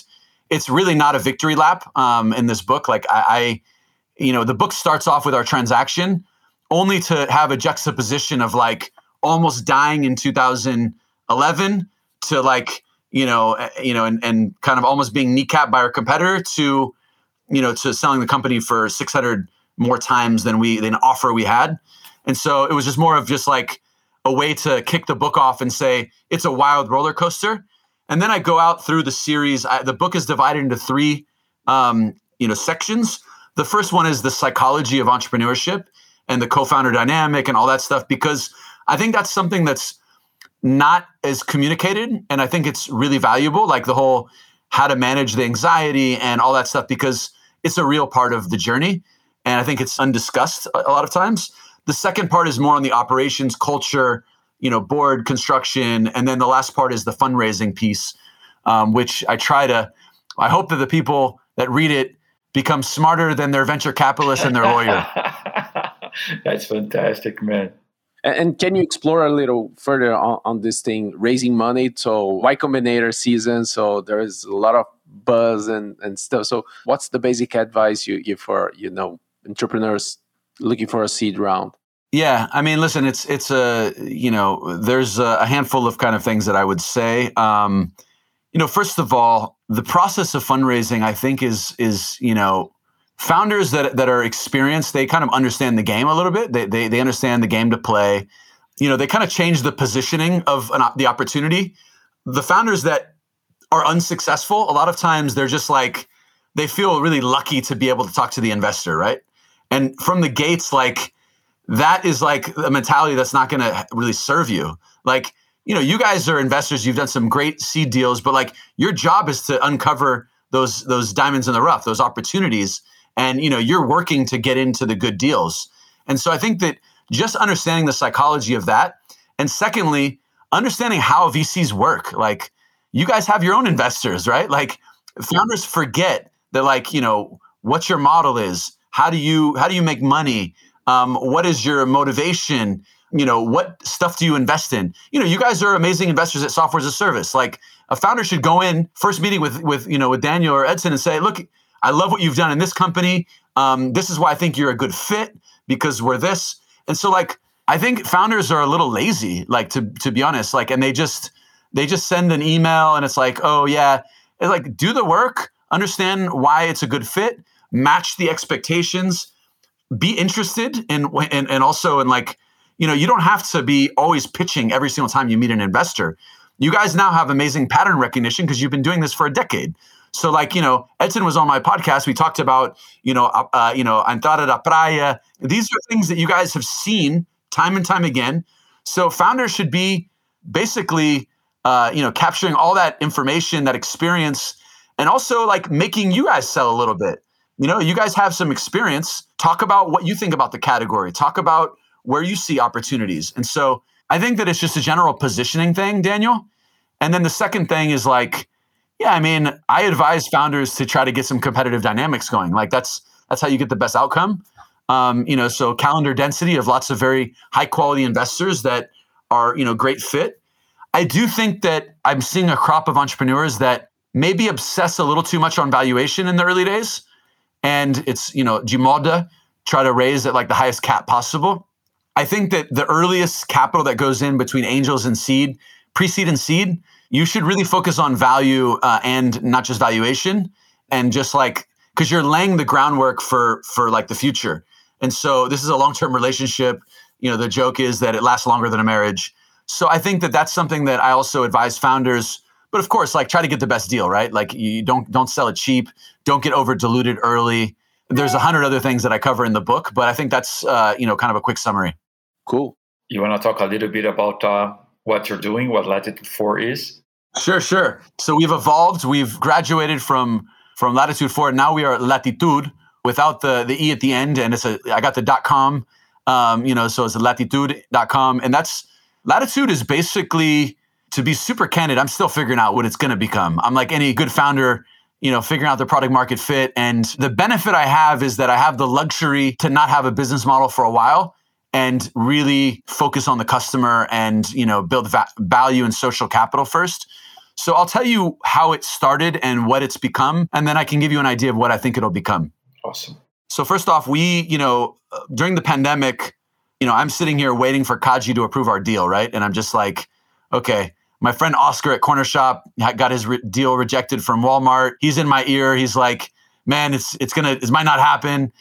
C: it's really not a victory lap um, in this book. Like I, I, you know, the book starts off with our transaction, only to have a juxtaposition of like almost dying in 2011 to like you know, eh, you know, and, and kind of almost being kneecapped by our competitor to, you know, to selling the company for 600 more times than we than offer we had, and so it was just more of just like a way to kick the book off and say it's a wild roller coaster and then I go out through the series. I, the book is divided into three, um, you know, sections. The first one is the psychology of entrepreneurship and the co-founder dynamic and all that stuff because I think that's something that's not as communicated, and I think it's really valuable. Like the whole how to manage the anxiety and all that stuff because it's a real part of the journey, and I think it's undiscussed a lot of times. The second part is more on the operations, culture, you know board construction and then the last part is the fundraising piece um, which i try to i hope that the people that read it become smarter than their venture capitalist and their lawyer.
B: That's fantastic man.
A: And can you explore a little further on, on this thing raising money? So y combinator season so there is a lot of buzz and, and stuff. So what's the basic advice you give for you know entrepreneurs looking for a seed round
C: yeah, I mean, listen, it's it's a you know, there's a handful of kind of things that I would say. Um, you know, first of all, the process of fundraising, I think, is is you know, founders that that are experienced, they kind of understand the game a little bit. They they, they understand the game to play. You know, they kind of change the positioning of an, the opportunity. the founders that are unsuccessful, a lot of times they're just like, they feel really lucky to be able to talk to the investor, right? And from the gates, like that is like a mentality that's not going to really serve you. Like, you know, you guys are investors, you've done some great seed deals, but like your job is to uncover those those diamonds in the rough, those opportunities, and you know, you're working to get into the good deals. And so I think that just understanding the psychology of that and secondly, understanding how VCs work. Like you guys have your own investors, right? Like founders forget that like, you know, what your model is, how do you how do you make money? Um, what is your motivation? You know, what stuff do you invest in? You know, you guys are amazing investors at software as a service. Like a founder should go in first meeting with with you know with Daniel or Edson and say, look, I love what you've done in this company. Um, this is why I think you're a good fit because we're this. And so like I think founders are a little lazy, like to to be honest, like and they just they just send an email and it's like, oh yeah, it's like do the work, understand why it's a good fit, match the expectations, be interested in and and also in like you know you don't have to be always pitching every single time you meet an investor. You guys now have amazing pattern recognition because you've been doing this for a decade. So, like, you know, Edson was on my podcast. We talked about, you know, uh, uh you know, Entrada da Praia. These are things that you guys have seen time and time again. So founders should be basically, uh, you know, capturing all that information, that experience, and also like making you guys sell a little bit. You know, you guys have some experience. Talk about what you think about the category. Talk about where you see opportunities. And so I think that it's just a general positioning thing, Daniel. And then the second thing is like, yeah, I mean, I advise founders to try to get some competitive dynamics going. Like that's that's how you get the best outcome. Um, you know, so calendar density of lots of very high quality investors that are, you know, great fit. I do think that I'm seeing a crop of entrepreneurs that maybe obsess a little too much on valuation in the early days. And it's, you know, Gmoda, try to raise at like the highest cap possible. I think that the earliest capital that goes in between angels and seed, pre seed and seed, you should really focus on value uh, and not just valuation. And just like, because you're laying the groundwork for for like the future and so this is a long-term relationship. You know, the joke is that it lasts longer than a marriage. So I think that that's something that I also advise founders. But of course, like try to get the best deal, right? Like you don't don't sell it cheap. Don't get over diluted early. There's a hundred other things that I cover in the book, but I think that's uh, you know kind of a quick summary.
A: Cool.
B: You want to talk a little bit about uh, what you're doing, what Latitude Four is?
C: Sure, sure. So we've evolved. We've graduated from from Latitude Four. Now we are Latitud, without the the e at the end, and it's a I got the dot com, um, you know, so it's a latitud.com, and that's latitud is basically to be super candid. I'm still figuring out what it's going to become. I'm like any good founder. You know, figuring out the product market fit. And the benefit I have is that I have the luxury to not have a business model for a while and really focus on the customer and you know build va- value and social capital first so i'll tell you how it started and what it's become and then i can give you an idea of what i think it'll become
B: Awesome.
C: So first off, we, you know, uh, during the pandemic, you know, I'm sitting here waiting for CADE to approve our deal, right? And I'm just like, okay, my friend Oskar at Cornershop got his re- deal rejected from Walmart. He's in my ear. He's like, man, it's it's gonna it might not happen.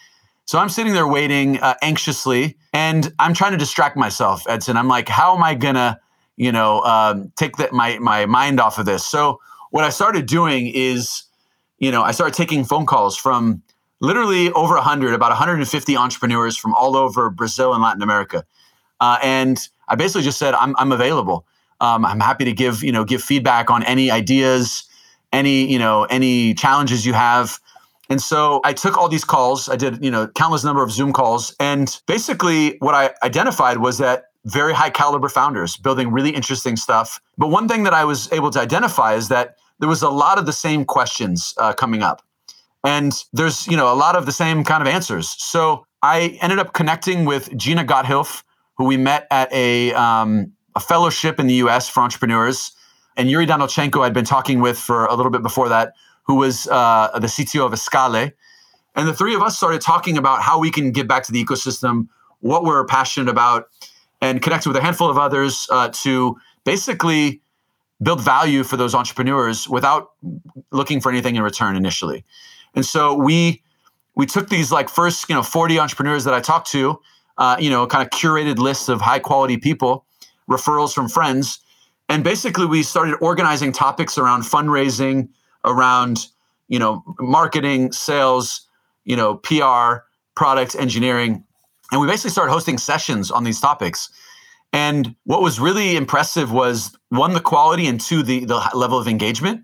C: So I'm sitting there waiting uh, anxiously, and I'm trying to distract myself, Edson. I'm like, how am I gonna, you know, um, take that my my mind off of this? So what I started doing is, you know, I started taking phone calls from literally over 100, about 150 entrepreneurs from all over Brazil and Latin America. Uh, and I basically just said, I'm, I'm available. Um, I'm happy to give, you know, give feedback on any ideas, any, you know, any challenges you have. And so I took all these calls. I did, you know, countless number of Zoom calls. And basically what I identified was that very high caliber founders building really interesting stuff. But one thing that I was able to identify is that there was a lot of the same questions uh, coming up and there's you know a lot of the same kind of answers so i ended up connecting with gina gotthilf who we met at a, um, a fellowship in the us for entrepreneurs and yuri danilchenko i'd been talking with for a little bit before that who was uh, the cto of escale. And the three of us started talking about how we can give back to the ecosystem what we're passionate about and connected with a handful of others uh, to basically build value for those entrepreneurs without looking for anything in return initially. And so we we took these like first you know 40 entrepreneurs that I talked to, uh, you know, kind of curated lists of high quality people, referrals from friends, And basically, we started organizing topics around fundraising, around you know marketing, sales, you know PR, product engineering, and we basically started hosting sessions on these topics. And what was really impressive was one, the quality, and two, the, the level of engagement.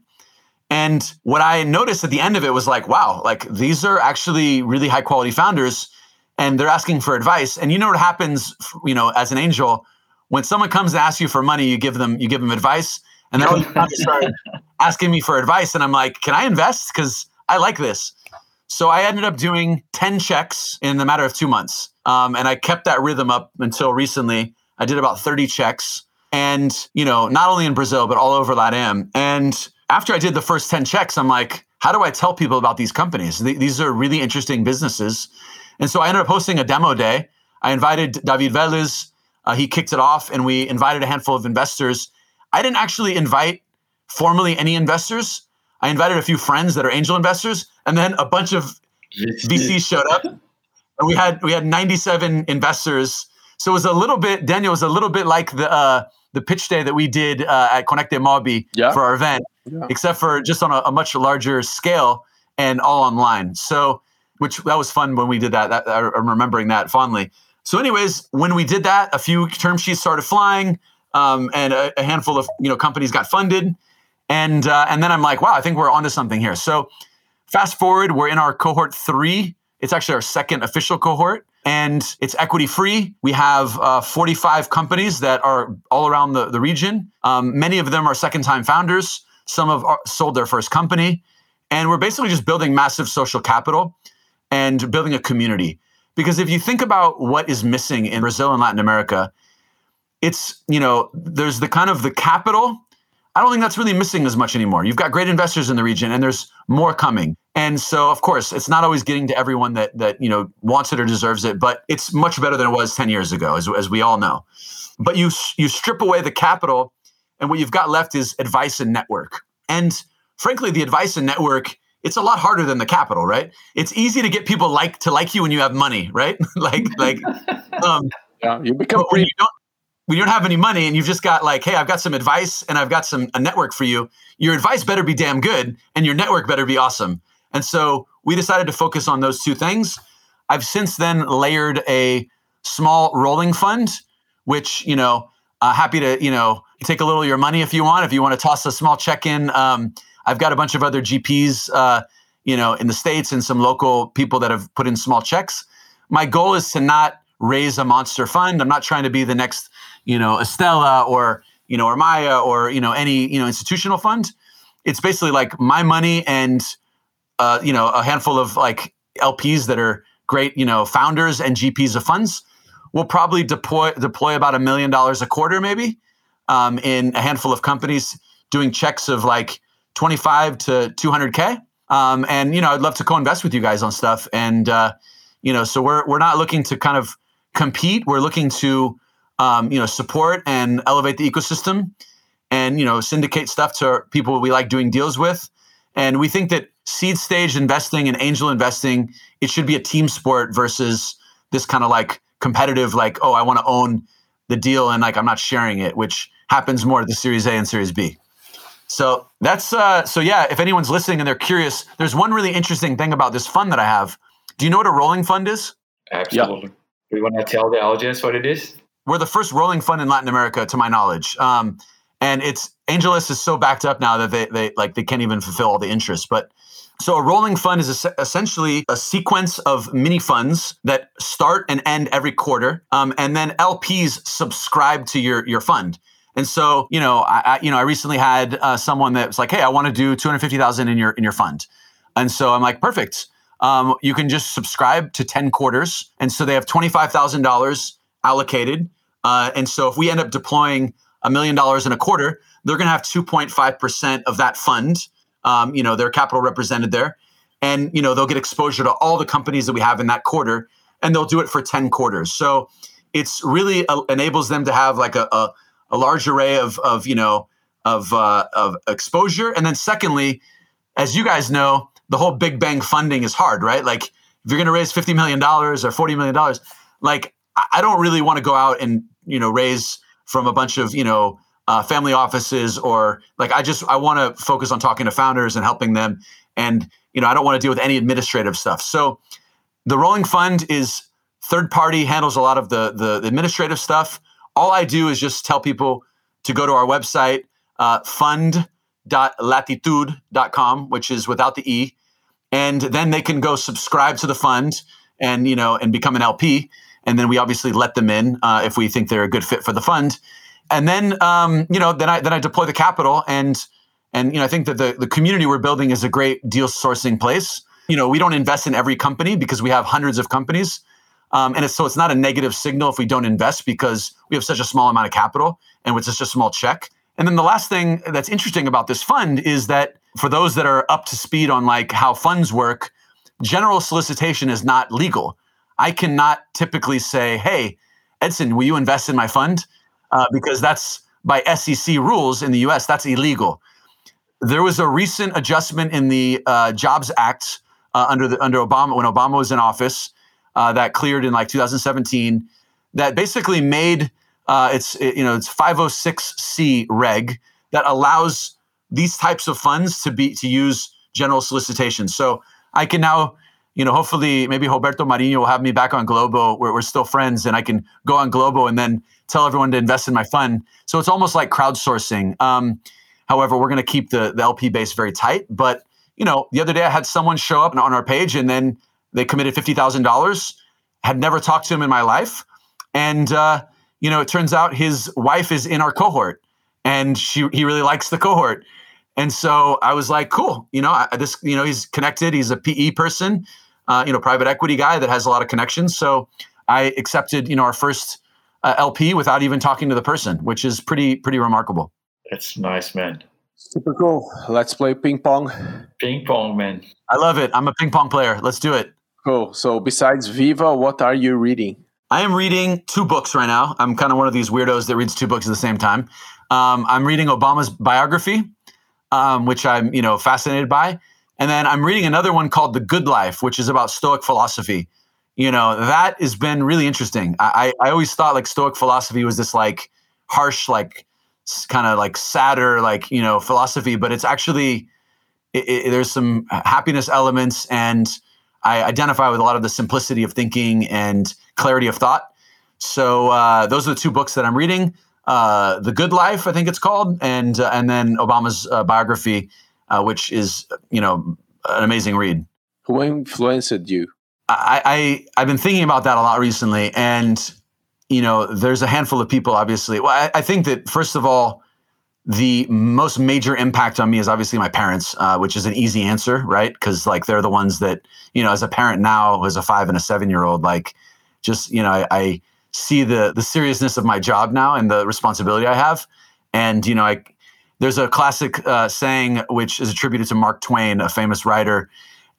C: And what I noticed at the end of it was like, wow, like these are actually really high quality founders and they're asking for advice. And you know what happens, you know, as an angel, when someone comes to ask you for money, you give them you give them advice. And then they start asking me for advice. And I'm like, can I invest? Because I like this. So I ended up doing 10 checks in the matter of two months. Um, and I kept that rhythm up until recently. I did about 30 checks and, you know, not only in Brazil, but all over LATAM. And after I did the first 10 checks, I'm like, how do I tell people about these companies? Th- these are really interesting businesses. And so I ended up hosting a demo day. I invited David Velez. Uh, he kicked it off and we invited a handful of investors. I didn't actually invite formally any investors. I invited a few friends that are angel investors, and then a bunch of VCs showed up. And we had we had 97 investors so it was a little bit, Daniel was a little bit like the uh, the pitch day that we did uh, at Conecte Mobi yeah. for our event, yeah. except for just on a, a, much larger scale and all online. So, which that was fun when we did that. that I'm remembering that fondly. So, anyways, when we did that, a few term sheets started flying, um, and a, a, handful of you know companies got funded, and uh, and then I'm like, wow, I think we're onto something here. So, fast forward, we're in our cohort three. It's actually our second official cohort and it's equity free. We have uh, 45 companies that are all around the, the region. Um, many of them are second time founders. Some have uh, sold their first company. And we're basically just building massive social capital and building a community. Because if you think about what is missing in Brazil and Latin America, it's, you know, there's the kind of the capital. I don't think that's really missing as much anymore. You've got great investors in the region and there's more coming. And so, of course, it's not always getting to everyone that that you know wants it or deserves it, but it's much better than it was ten years ago, as, as we all know. But you you strip away the capital, and what you've got left is advice and network. And frankly, the advice and network it's a lot harder than the capital, right? It's easy to get people like to like you when you have money, right? like like
A: um, yeah, you become
C: when you don't when you don't have any money and you've just got like, hey, I've got some advice and I've got some a network for you. Your advice better be damn good, and your network better be awesome. And so we decided to focus on those two things. I've since then layered a small rolling fund, which, you know, uh, happy to, you know, take a little of your money if you want. If you want to toss a small check in, um, I've got a bunch of other GPs, uh, you know, in the States and some local people that have put in small checks. My goal is to not raise a monster fund. I'm not trying to be the next, you know, Estela or, you know, or Maya or, you know, any, you know, institutional fund. It's basically like my money and uh, you know, a handful of like LPs that are great, you know, founders and GPs of funds. We'll probably deploy deploy about a million dollars a quarter, maybe, um, in a handful of companies, doing checks of like 25 to 200k. Um, and you know, I'd love to co-invest with you guys on stuff. And uh, you know, so we're we're not looking to kind of compete. We're looking to um, you know support and elevate the ecosystem, and you know, syndicate stuff to people we like doing deals with. And we think that seed stage investing and angel investing, it should be a team sport versus this kind of like competitive, like, oh, I want to own the deal and like I'm not sharing it, which happens more at the Series A and Series B. So that's uh so yeah, if anyone's listening and they're curious, there's one really interesting thing about this fund that I have. Do you know what a rolling fund is?
B: Absolutely. Do you want to tell the audience what it is?
C: We're the first rolling fund in Latin America, to my knowledge. Um, and it's AngelList is so backed up now that they they like they can't even fulfill all the interest. But so a rolling fund is essentially a sequence of mini funds that start and end every quarter, um, and then LPs subscribe to your your fund. And so, you know, I, I you know I recently had uh, someone that was like, "Hey, I want to do two hundred fifty thousand in your in your fund," and so I'm like, "Perfect." Um, you can just subscribe to ten quarters, and so they have twenty five thousand dollars allocated. Uh, and so if we end up deploying a million dollars in a quarter, they're going to have two point five percent of that fund um, you know, their capital represented there. And, you know, they'll get exposure to all the companies that we have in that quarter and they'll do it for 10 quarters. So it's really uh, enables them to have like a, a, a, large array of, of, you know, of, uh, of exposure. And then secondly, as you guys know, the whole big bang funding is hard, right? Like if you're going to raise $50 million or $40 million, like I don't really want to go out and, you know, raise from a bunch of, you know, uh, family offices or like I just I want to focus on talking to founders and helping them. And you know, I don't want to deal with any administrative stuff. So the rolling fund is third party handles a lot of the, the, the administrative stuff. All I do is just tell people to go to our website, uh, fund.latitud.com, which is without the E. And then they can go subscribe to the fund and, you know, and become an LP. And then we obviously let them in uh, if we think they're a good fit for the fund. And then, um, you know, then I, then I deploy the capital and, and, you know, I think that the, the community we're building is a great deal sourcing place. You know, we don't invest in every company because we have hundreds of companies. Um, and it's, so it's not a negative signal if we don't invest because we have such a small amount of capital and it's just a small check. And then the last thing that's interesting about this fund is that for those that are up to speed on like how funds work, general solicitation is not legal. I cannot typically say, "Hey, Edson, will you invest in my fund?" Uh, because that's by SEC rules in the U.S. That's illegal. There was a recent adjustment in the uh, Jobs Act uh, under the under Obama when Obama was in office uh, that cleared in like 2017 that basically made uh, it's it, you know it's 506c reg that allows these types of funds to be to use general solicitation. So I can now you know hopefully maybe Roberto Marinho will have me back on Globo where we're still friends and I can go on Globo and then tell everyone to invest in my fund. So it's almost like crowdsourcing. Um, however, we're going to keep the the LP base very tight, but you know, the other day I had someone show up on our page and then they committed fifty thousand dollars. Had never talked to him in my life, and uh, you know, it turns out his wife is in our cohort, and she he really likes the cohort. And so I was like, cool. You know, I, this you know he's connected. He's a PE person, uh, you know, private equity guy that has a lot of connections. So I accepted you know our first uh, LP without even talking to the person, which is pretty pretty remarkable.
B: That's nice, man.
A: Super cool. Let's play ping pong.
B: Ping pong, man.
C: I love it. I'm a ping pong player. Let's do it.
A: Cool. So besides Viva, what are you reading?
C: I am reading two books right now. I'm kind of one of these weirdos that reads two books at the same time. Um, I'm reading Obama's biography, um, which I'm you know fascinated by, and then I'm reading another one called The Good Life, which is about Stoic philosophy. You know that has been really interesting. I, I, always thought like Stoic philosophy was this like harsh like kind of like sadder, like you know, philosophy, but it's actually it, it, there's some happiness elements, and I identify with a lot of the simplicity of thinking and clarity of thought. So uh, those are the two books that I'm reading: uh, "The Good Life," I think it's called, and uh, and then Obama's uh, biography, uh, which is you know an amazing read.
A: Who influenced you?
C: I, I I've been thinking about that a lot recently, and you know, there's a handful of people, obviously. Well, I, I, think that first of all, the most major impact on me is obviously my parents, uh, which is an easy answer, right? Because like they're the ones that, you know, as a parent now, as a five and a seven year old, like just, you know, I, I see the the seriousness of my job now and the responsibility I have. And, you know, I there's a classic uh, saying which is attributed to Mark Twain, a famous writer.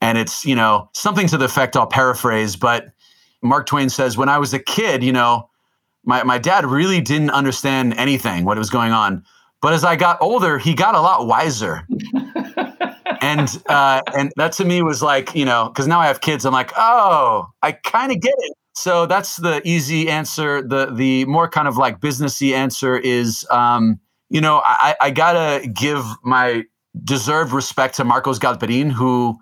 C: And it's, you know, something to the effect I'll paraphrase, but Mark Twain says, when I was a kid, you know, my, my dad really didn't understand anything, what was going on. But as I got older, he got a lot wiser. and uh, and that to me was like, you know, because now I have kids, I'm like, oh, I kind of get it. So that's the easy answer. The the more kind of like businessy answer is, um, you know, I, I gotta give my deserved respect to Marcos Galperin, who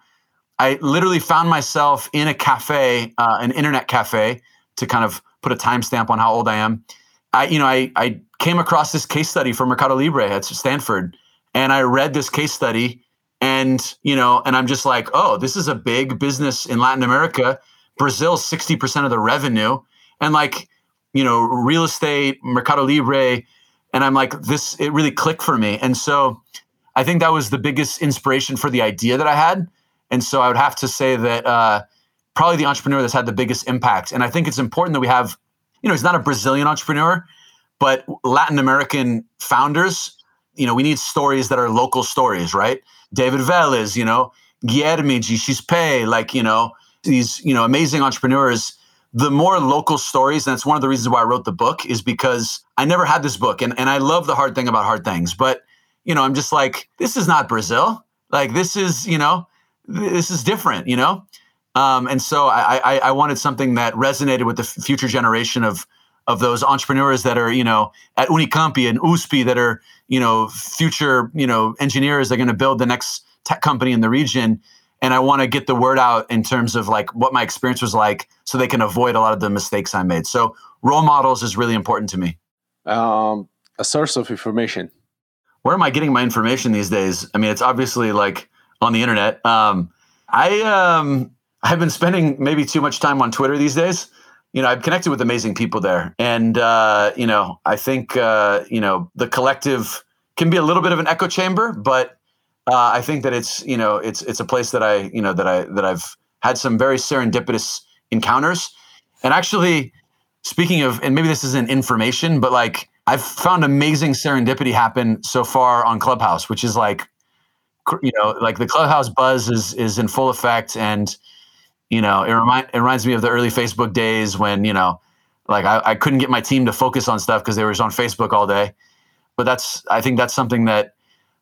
C: I literally found myself in a cafe, uh, an internet cafe, to kind of put a timestamp on how old I am. I, you know, I, I came across this case study from Mercado Libre at Stanford, and I read this case study, and you know, and I'm just like, oh, this is a big business in Latin America. Brazil's sixty percent of the revenue, and like, you know, real estate, Mercado Libre, and I'm like, this. It really clicked for me, and so I think that was the biggest inspiration for the idea that I had, and so I would have to say that. Uh, probably the entrepreneur that's had the biggest impact. And I think it's important that we have, you know, he's not a Brazilian entrepreneur, but Latin American founders, you know, we need stories that are local stories, right? David Vélez, you know, Guilherme G. Xispe, like, you know, these, you know, amazing entrepreneurs. The more local stories, and that's one of the reasons why I wrote the book, is because I never had this book. And, and I love the hard thing about hard things. But, you know, I'm just like, this is not Brazil. Like, this is, you know, this is different, you know? Um, and so I, I, I, wanted something that resonated with the future generation of of those entrepreneurs that are, you know, at Unicampi and USP that are, you know, future, you know, engineers that are going to build the next tech company in the region. And I want to get the word out in terms of like what my experience was like so they can avoid a lot of the mistakes I made. So role models is really important to me.
A: Um, a source of information.
C: Where am I getting my information these days? I mean, it's obviously like on the internet. Um, I um, I've been spending maybe too much time on Twitter these days. You know, I've connected with amazing people there, and uh, you know, I think uh, you know the collective can be a little bit of an echo chamber, but uh, I think that it's you know it's it's a place that I you know that I that I've had some very serendipitous encounters, and actually, speaking of, and maybe this isn't information, but like I've found amazing serendipity happen so far on Clubhouse, which is like you know like the Clubhouse buzz is is in full effect. And you know, it remind it reminds me of the early Facebook days when you know, like I, I couldn't get my team to focus on stuff because they were just on Facebook all day. But that's I think that's something that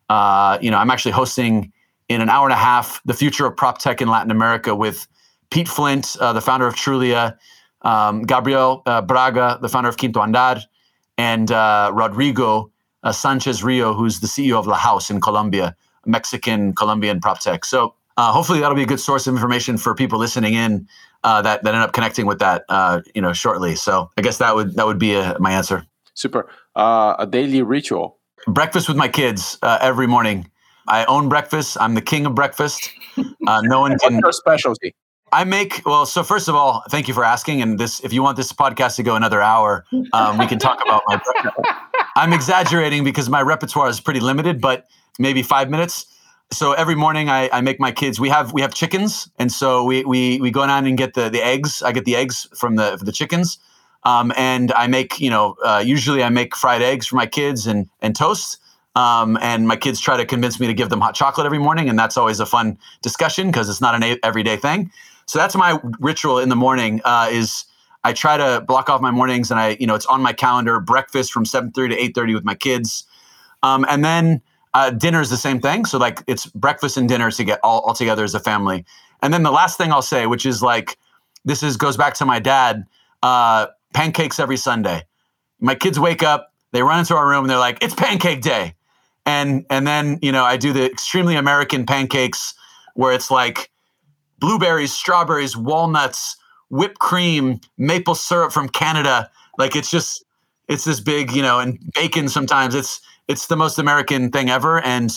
C: uh, you know I'm actually hosting in an hour and a half the future of prop tech in Latin America with Pete Flint, uh, the founder of Trulia, um, Gabriel uh, Braga, the founder of QuintoAndar, and uh, Rodrigo uh, Sanchez Rio, who's the CEO of La Haus in Colombia, Mexican Colombian prop tech. So uh, hopefully that'll be a good source of information for people listening in uh, that that end up connecting with that uh, you know shortly. So I guess that would that would be a, uh, my answer.
A: Super. Uh, a daily ritual.
C: Breakfast with my kids uh, every morning. I own breakfast. I'm the king of breakfast. no one can.
A: What's your specialty?
C: I make well. So first of all, thank you for asking. And this, if you want this podcast to go another hour, um, we can talk about my. I'm exaggerating because my repertoire is pretty limited, but maybe five minutes so every morning I, I make my kids we have we have chickens. And so we we, we go down and get the, the eggs. I get the eggs from the the chickens. Um, and i make you know uh, usually i make fried eggs for my kids and and toast. Um, and my kids try to convince me to give them hot chocolate every morning. And that's always a fun discussion because it's not an a- everyday thing. So that's my ritual in the morning uh, is i try to block off my mornings and i you know it's on my calendar breakfast from 7.30 to 8.30 with my kids. Um, and then uh, dinner is the same thing. So like it's breakfast and dinner to get all, all together as a family. And then the last thing I'll say, which is like this is goes back to my dad. Uh, pancakes every Sunday. My kids wake up, they run into our room, and they're like, "It's pancake day," and and then you know I do the extremely American pancakes where it's like blueberries, strawberries, walnuts, whipped cream, maple syrup from Canada. Like it's just it's this big, you know, and bacon sometimes. It's it's the most American thing ever. And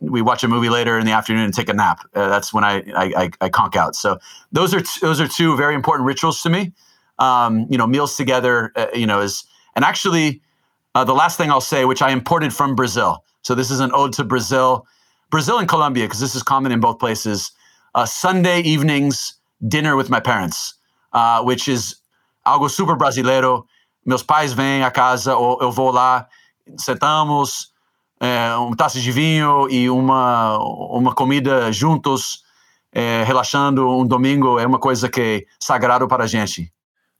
C: we watch a movie later in the afternoon and take a nap. Uh, that's when I, I, I I conk out. So those are t- those are two very important rituals to me. Um, you know, meals together. Uh, you know, is and actually uh, the last thing I'll say, which I imported from Brazil. So this is an ode to Brazil, Brazil and Colombia, because this is common in both places. Uh, Sunday evenings dinner with my parents, uh, which is algo super brasileiro. Meus pais vêm a casa, ou eu vou lá sentamos, é, uma taça de vinho e uma, uma comida juntos, é, relaxando um domingo é uma coisa que é sagrado para a gente.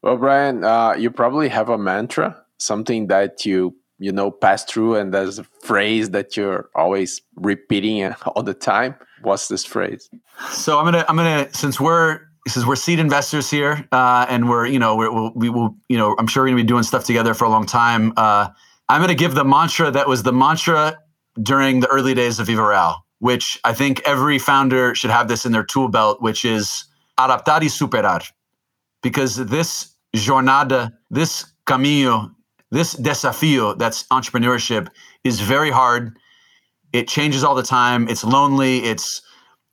A: Well, Brian, uh, you probably have a mantra, something that you you know pass through, and there's a phrase that you're always repeating all the time. What's this phrase?
C: So I'm gonna I'm gonna since we're since we're seed investors here, uh, and we're you know we're, we'll, we will you know I'm sure we're gonna be doing stuff together for a long time. Uh, I'm going to give the mantra that was the mantra during the early days of Viva which I think every founder should have this in their tool belt, which is adaptar y superar. Because this jornada, this camino, this desafío that's entrepreneurship is very hard. It changes all the time. It's lonely. It's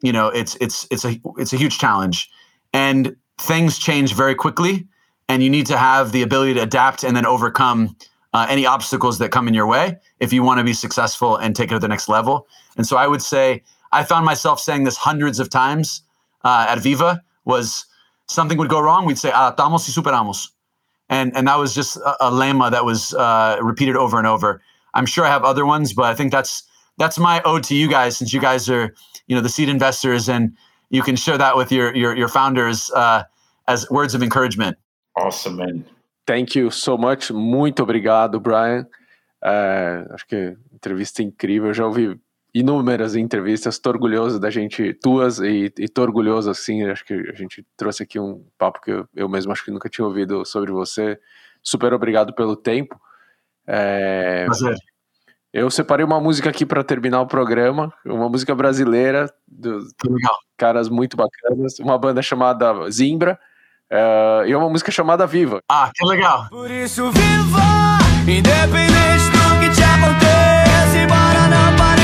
C: you know, it's it's it's a it's a huge challenge. And things change very quickly and you need to have the ability to adapt and then overcome uh, any obstacles that come in your way if you want to be successful and take it to the next level. And so I would say I found myself saying this hundreds of times uh, at Viva was something would go wrong, we'd say adaptamos y superamos. And, and that was just a, a that was uh, repeated over and over. I'm sure I have other ones, but I think that's that's my ode to you guys, since you guys are you know the seed investors, and you can share that with your your, your founders uh, as words of encouragement.
B: Awesome, man.
A: Thank you so much. Muito obrigado, Brian. É, acho que entrevista incrível. Eu já ouvi inúmeras entrevistas. Estou orgulhoso da gente, tuas, e estou orgulhoso, assim. Acho que a gente trouxe aqui um papo que eu, eu mesmo acho que nunca tinha ouvido sobre você. super obrigado pelo tempo. É,
C: Prazer.
A: eu separei uma música aqui para terminar o programa, uma música brasileira dos caras muito bacanas, uma banda chamada Zimbra é, e é uma música chamada Viva.
C: Ah, que legal.
D: Por isso viva, independente do que te acontece, bora não parar.